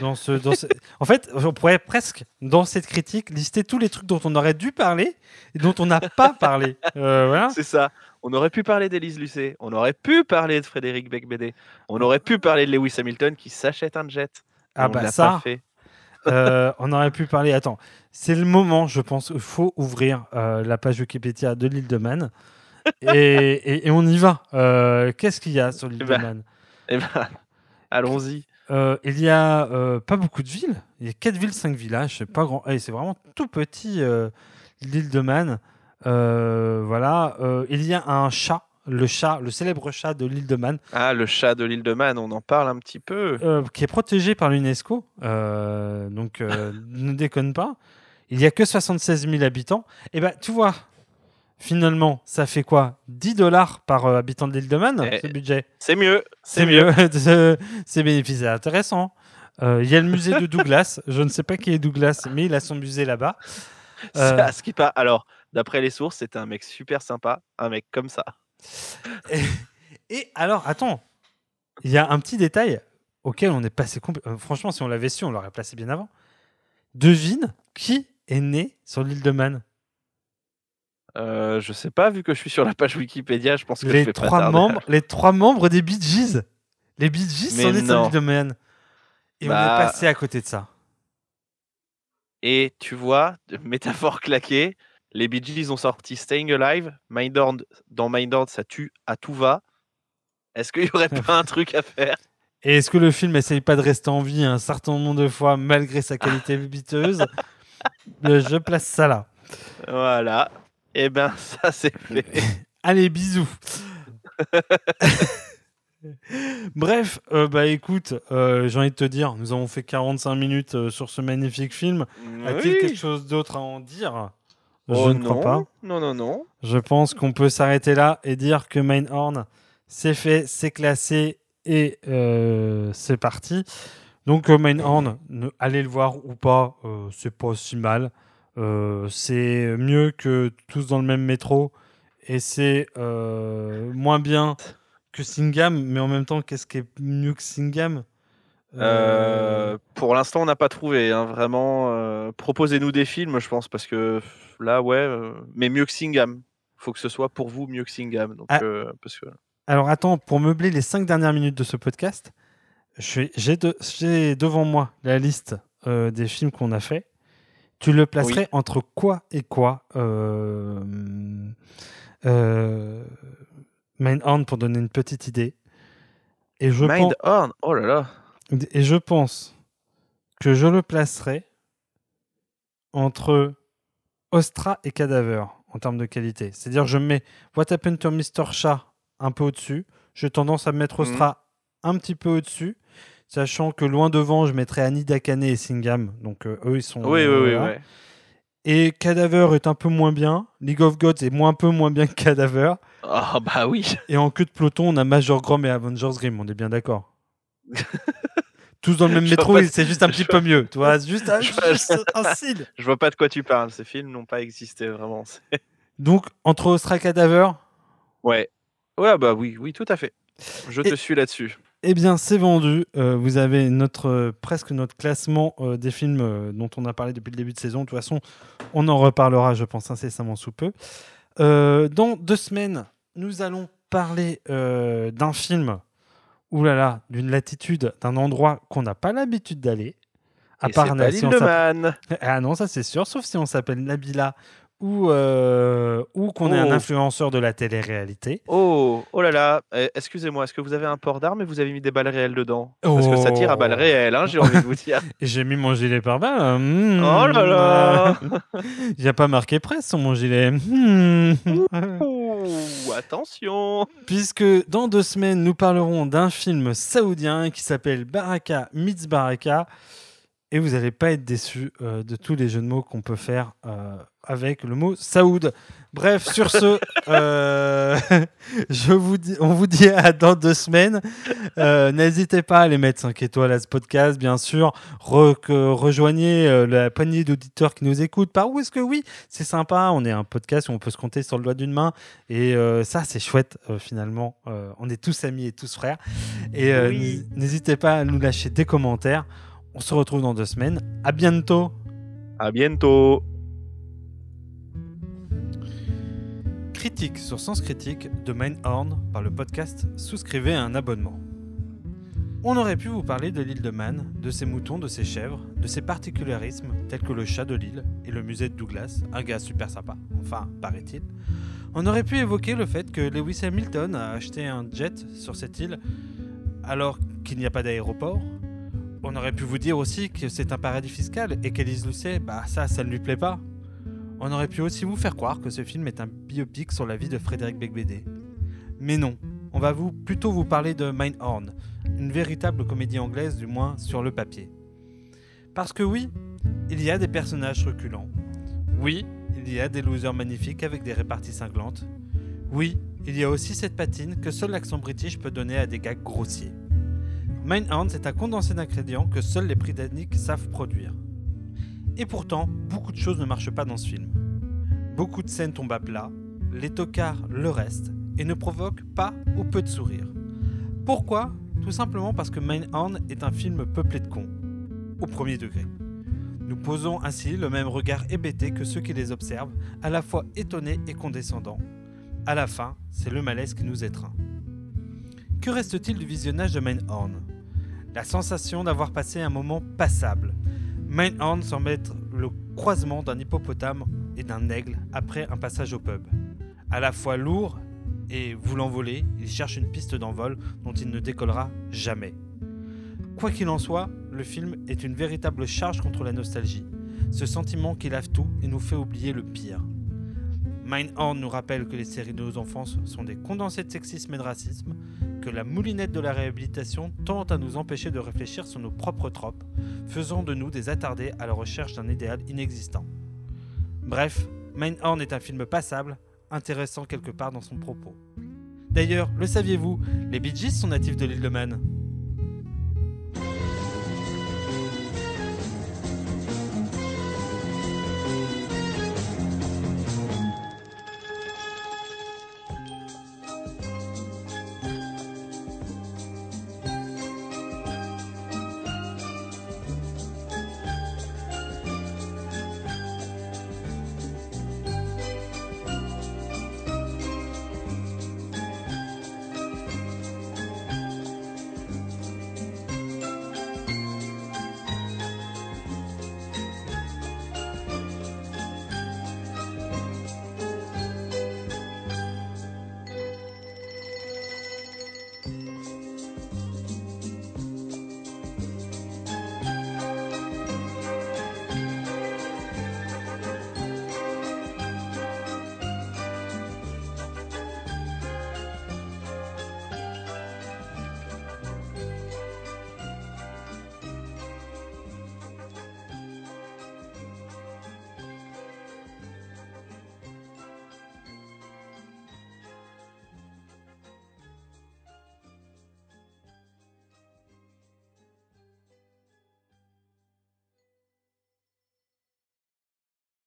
Dans ce, dans ce- *laughs* En fait, on pourrait presque, dans cette critique, lister tous les trucs dont on aurait dû parler et dont on n'a pas parlé. Euh, voilà. C'est ça. On aurait pu parler d'Élise Lucet. On aurait pu parler de Frédéric Becbédé. On aurait pu parler de Lewis Hamilton qui s'achète un jet. Ah on bah ça, fait. Euh, on aurait pu parler. Attends, c'est le moment, je pense. Il faut ouvrir euh, la page Wikipédia de l'île de Man. et, et- et on y va. Euh, Qu'est-ce qu'il y a sur l'île Eh de ben, Man? Eh ben, allons-y. Il y a pas beaucoup de villes. Il y a 4 villes, 5 villages. C'est pas grand. eh, c'est vraiment tout petit l'île de Man. Voilà. Il y a un chat, le chat, le célèbre chat de l'île de Man, Ah, le chat de l'île de Man, on en parle un petit peu. euh, qui est protégé par l'UNESCO. Euh, donc euh, *laughs* ne déconne pas. Il y a que 76 000 habitants. Et ben tu vois. Finalement, ça fait quoi? 10 dollars par habitant de l'île de Man, Eh, ce budget C'est mieux. C'est mieux. *laughs* C'est- c'est bénéfice, intéressant. Il y a le musée de *laughs* Douglas. Je ne sais pas qui est Douglas, mais il a son musée là-bas. Ce qui pas. Alors, d'après les sources, c'était un mec super sympa, un mec comme ça. Et alors, attends, il y a un petit détail auquel on est passé. euh, franchement, si on l'avait su, on l'aurait placé bien avant. Devine qui est né sur l'île de Man Euh, je sais pas, vu que je suis sur la page Wikipédia, je pense que je les vais pas trois, membres, les trois membres des Bee Gees. Les Bee Gees Mais sont nés sur l'île de Man. Et on Bah. est passé à côté de ça. Et tu vois, métaphore claquée, les Bee Gees ont sorti Staying Alive, Mindhorn, dans Mindhorn, ça tue à tout va. Est-ce qu'il y aurait *laughs* pas un truc à faire? Et est-ce que le film essaye pas de rester en vie un certain nombre de fois malgré sa qualité *laughs* biteuse Euh, Je place ça là. Voilà. Et ben, *laughs* ça c'est fait. Allez, bisous. Bref, euh, bah écoute, euh, j'ai envie de te dire, nous avons fait 45 minutes euh, sur ce magnifique film. A-t-il Oui. quelque chose d'autre à en dire? Je Oh ne crois non. pas. Non, non, non. Je pense qu'on peut s'arrêter là et dire que Mainhorn, c'est fait, c'est classé et euh, c'est parti. Donc euh, Mainhorn, allez le voir ou pas, euh, c'est pas si mal. Euh, c'est mieux que tous dans le même métro et c'est moins bien que Singham, mais en même temps, qu'est-ce qui est mieux que Singham pour l'instant, on n'a pas trouvé. hein, vraiment, proposez-nous des films, je pense, parce que là, ouais, euh, mais mieux que Singham. Faut que ce soit pour vous mieux que Singham. Donc, Ah. euh, parce que Alors attends, pour meubler les cinq dernières minutes de ce podcast, j'ai de- j'ai devant moi la liste euh, des films qu'on a fait. Tu le placerais Oui. entre quoi et quoi Mindhorn pour donner une petite idée. Et je, pense, Mindhorn, oh là là. et je pense que je le placerai entre Ostra et Cadaver en termes de qualité. C'est-à-dire, je mets What Happened to Mr. Chat un peu au-dessus. J'ai tendance à mettre Mhm. Ostra un petit peu au-dessus, sachant que loin devant, je mettrais Annie Dakane et Singham. Donc, euh, eux, ils sont. Oui, oui, euh, oui, là. ouais. Et Cadaver est un peu moins bien. League of Gods est moins un peu moins bien que Cadaver. Ah bah oui. Et en queue de peloton, on a Major Grom et Avengers Grimm. On est bien d'accord. *laughs* Tous dans le même Je métro, de- c'est juste un petit je peu vois- mieux. Tu vois, juste un, Je vois- juste un signe. *laughs* Je vois pas de quoi tu parles. Ces films n'ont pas existé vraiment. *laughs* Donc, entre Ostra Cadaver, Ouais. Ouais, bah oui, oui, tout à fait. Je te suis là-dessus. eh bien, c'est vendu. Euh, vous avez notre, euh, presque notre classement euh, des films euh, dont on a parlé depuis le début de saison. De toute façon, on en reparlera, je pense, incessamment sous peu. Dans deux semaines, nous allons parler d'un film, oulala, d'une latitude, d'un endroit qu'on n'a pas l'habitude d'aller. À Et c'est pas on de Man. *laughs* Ah non, ça c'est sûr, sauf si on s'appelle Nabila ou, euh, ou qu'on est un Oh. influenceur de la télé-réalité. Oh, oh là là. Eh, Excusez-moi, est-ce que vous avez un port d'armes et vous avez mis des balles réelles dedans? Parce que ça tire à balles Oh. réelles, hein, j'ai envie de vous dire. *laughs* J'ai mis mon gilet pare-balles. Mmh. Oh là là. *laughs* Il n'y a pas marqué presse sur mon gilet. Mmh. Attention. Puisque dans deux semaines, nous parlerons d'un film saoudien qui s'appelle Baraka Meets Baraka. Et vous n'allez pas être déçus euh, de tous les jeux de mots qu'on peut faire euh, avec le mot Saoud. Bref, sur ce, *laughs* euh, *laughs* je vous dis, on vous dit à dans deux semaines. Euh, N'hésitez pas à aller mettre 5 étoiles à ce podcast, bien sûr. Re- que- rejoignez euh, la poignée d'auditeurs qui nous écoutent. Par où est-ce que oui, c'est sympa. On est un podcast où on peut se compter sur le doigt d'une main. Et euh, ça, c'est chouette, euh, finalement. Euh, on est tous amis et tous frères. Et euh, Oui. n'hésitez pas à nous lâcher des commentaires. On se retrouve dans deux semaines. À bientôt. À bientôt. Critique sur Sens Critique de Mindhorn par le podcast Souscrivez à un abonnement. On aurait pu vous parler de l'île de Man, de ses moutons, de ses chèvres, de ses particularismes tels que le chat de l'île et le musée de Douglas, un gars super sympa, enfin paraît-il. On aurait pu évoquer le fait que Lewis Hamilton a acheté un jet sur cette île alors qu'il n'y a pas d'aéroport. On aurait pu vous dire aussi que c'est un paradis fiscal et qu'Elise Lucet, bah ça, ça ne lui plaît pas. On aurait pu aussi vous faire croire que ce film est un biopic sur la vie de Frédéric Becbédé. Mais non, on va plutôt vous parler de Mindhorn, une véritable comédie anglaise du moins sur le papier. Parce que oui, il y a des personnages reculants. Oui, il y a des losers magnifiques avec des réparties cinglantes. Oui, il y a aussi cette patine que seul l'accent british peut donner à des gags grossiers. Mindhorn, c'est un condensé d'ingrédients que seuls les Britanniques savent produire. Et pourtant, beaucoup de choses ne marchent pas dans ce film. Beaucoup de scènes tombent à plat, les tocards le restent et ne provoquent pas ou peu de sourires. Pourquoi? Tout simplement parce que Mindhorn est un film peuplé de cons, au premier degré. Nous posons ainsi le même regard hébété que ceux qui les observent, à la fois étonnés et condescendants. À la fin, c'est le malaise qui nous étreint. Que reste-t-il du visionnage de Mindhorn La sensation d'avoir passé un moment passable. Mindhorn semble être le croisement d'un hippopotame et d'un aigle après un passage au pub. À la fois lourd et voulant voler, il cherche une piste d'envol dont il ne décollera jamais. Quoi qu'il en soit, le film est une véritable charge contre la nostalgie, ce sentiment qui lave tout et nous fait oublier le pire. Mindhorn nous rappelle que les séries de nos enfances sont des condensés de sexisme et de racisme, que la moulinette de la réhabilitation tente à nous empêcher de réfléchir sur nos propres tropes, faisant de nous des attardés à la recherche d'un idéal inexistant. Bref, Mindhorn est un film passable, intéressant quelque part dans son propos. D'ailleurs, le saviez-vous, les Bee Gees sont natifs de l'île de Man.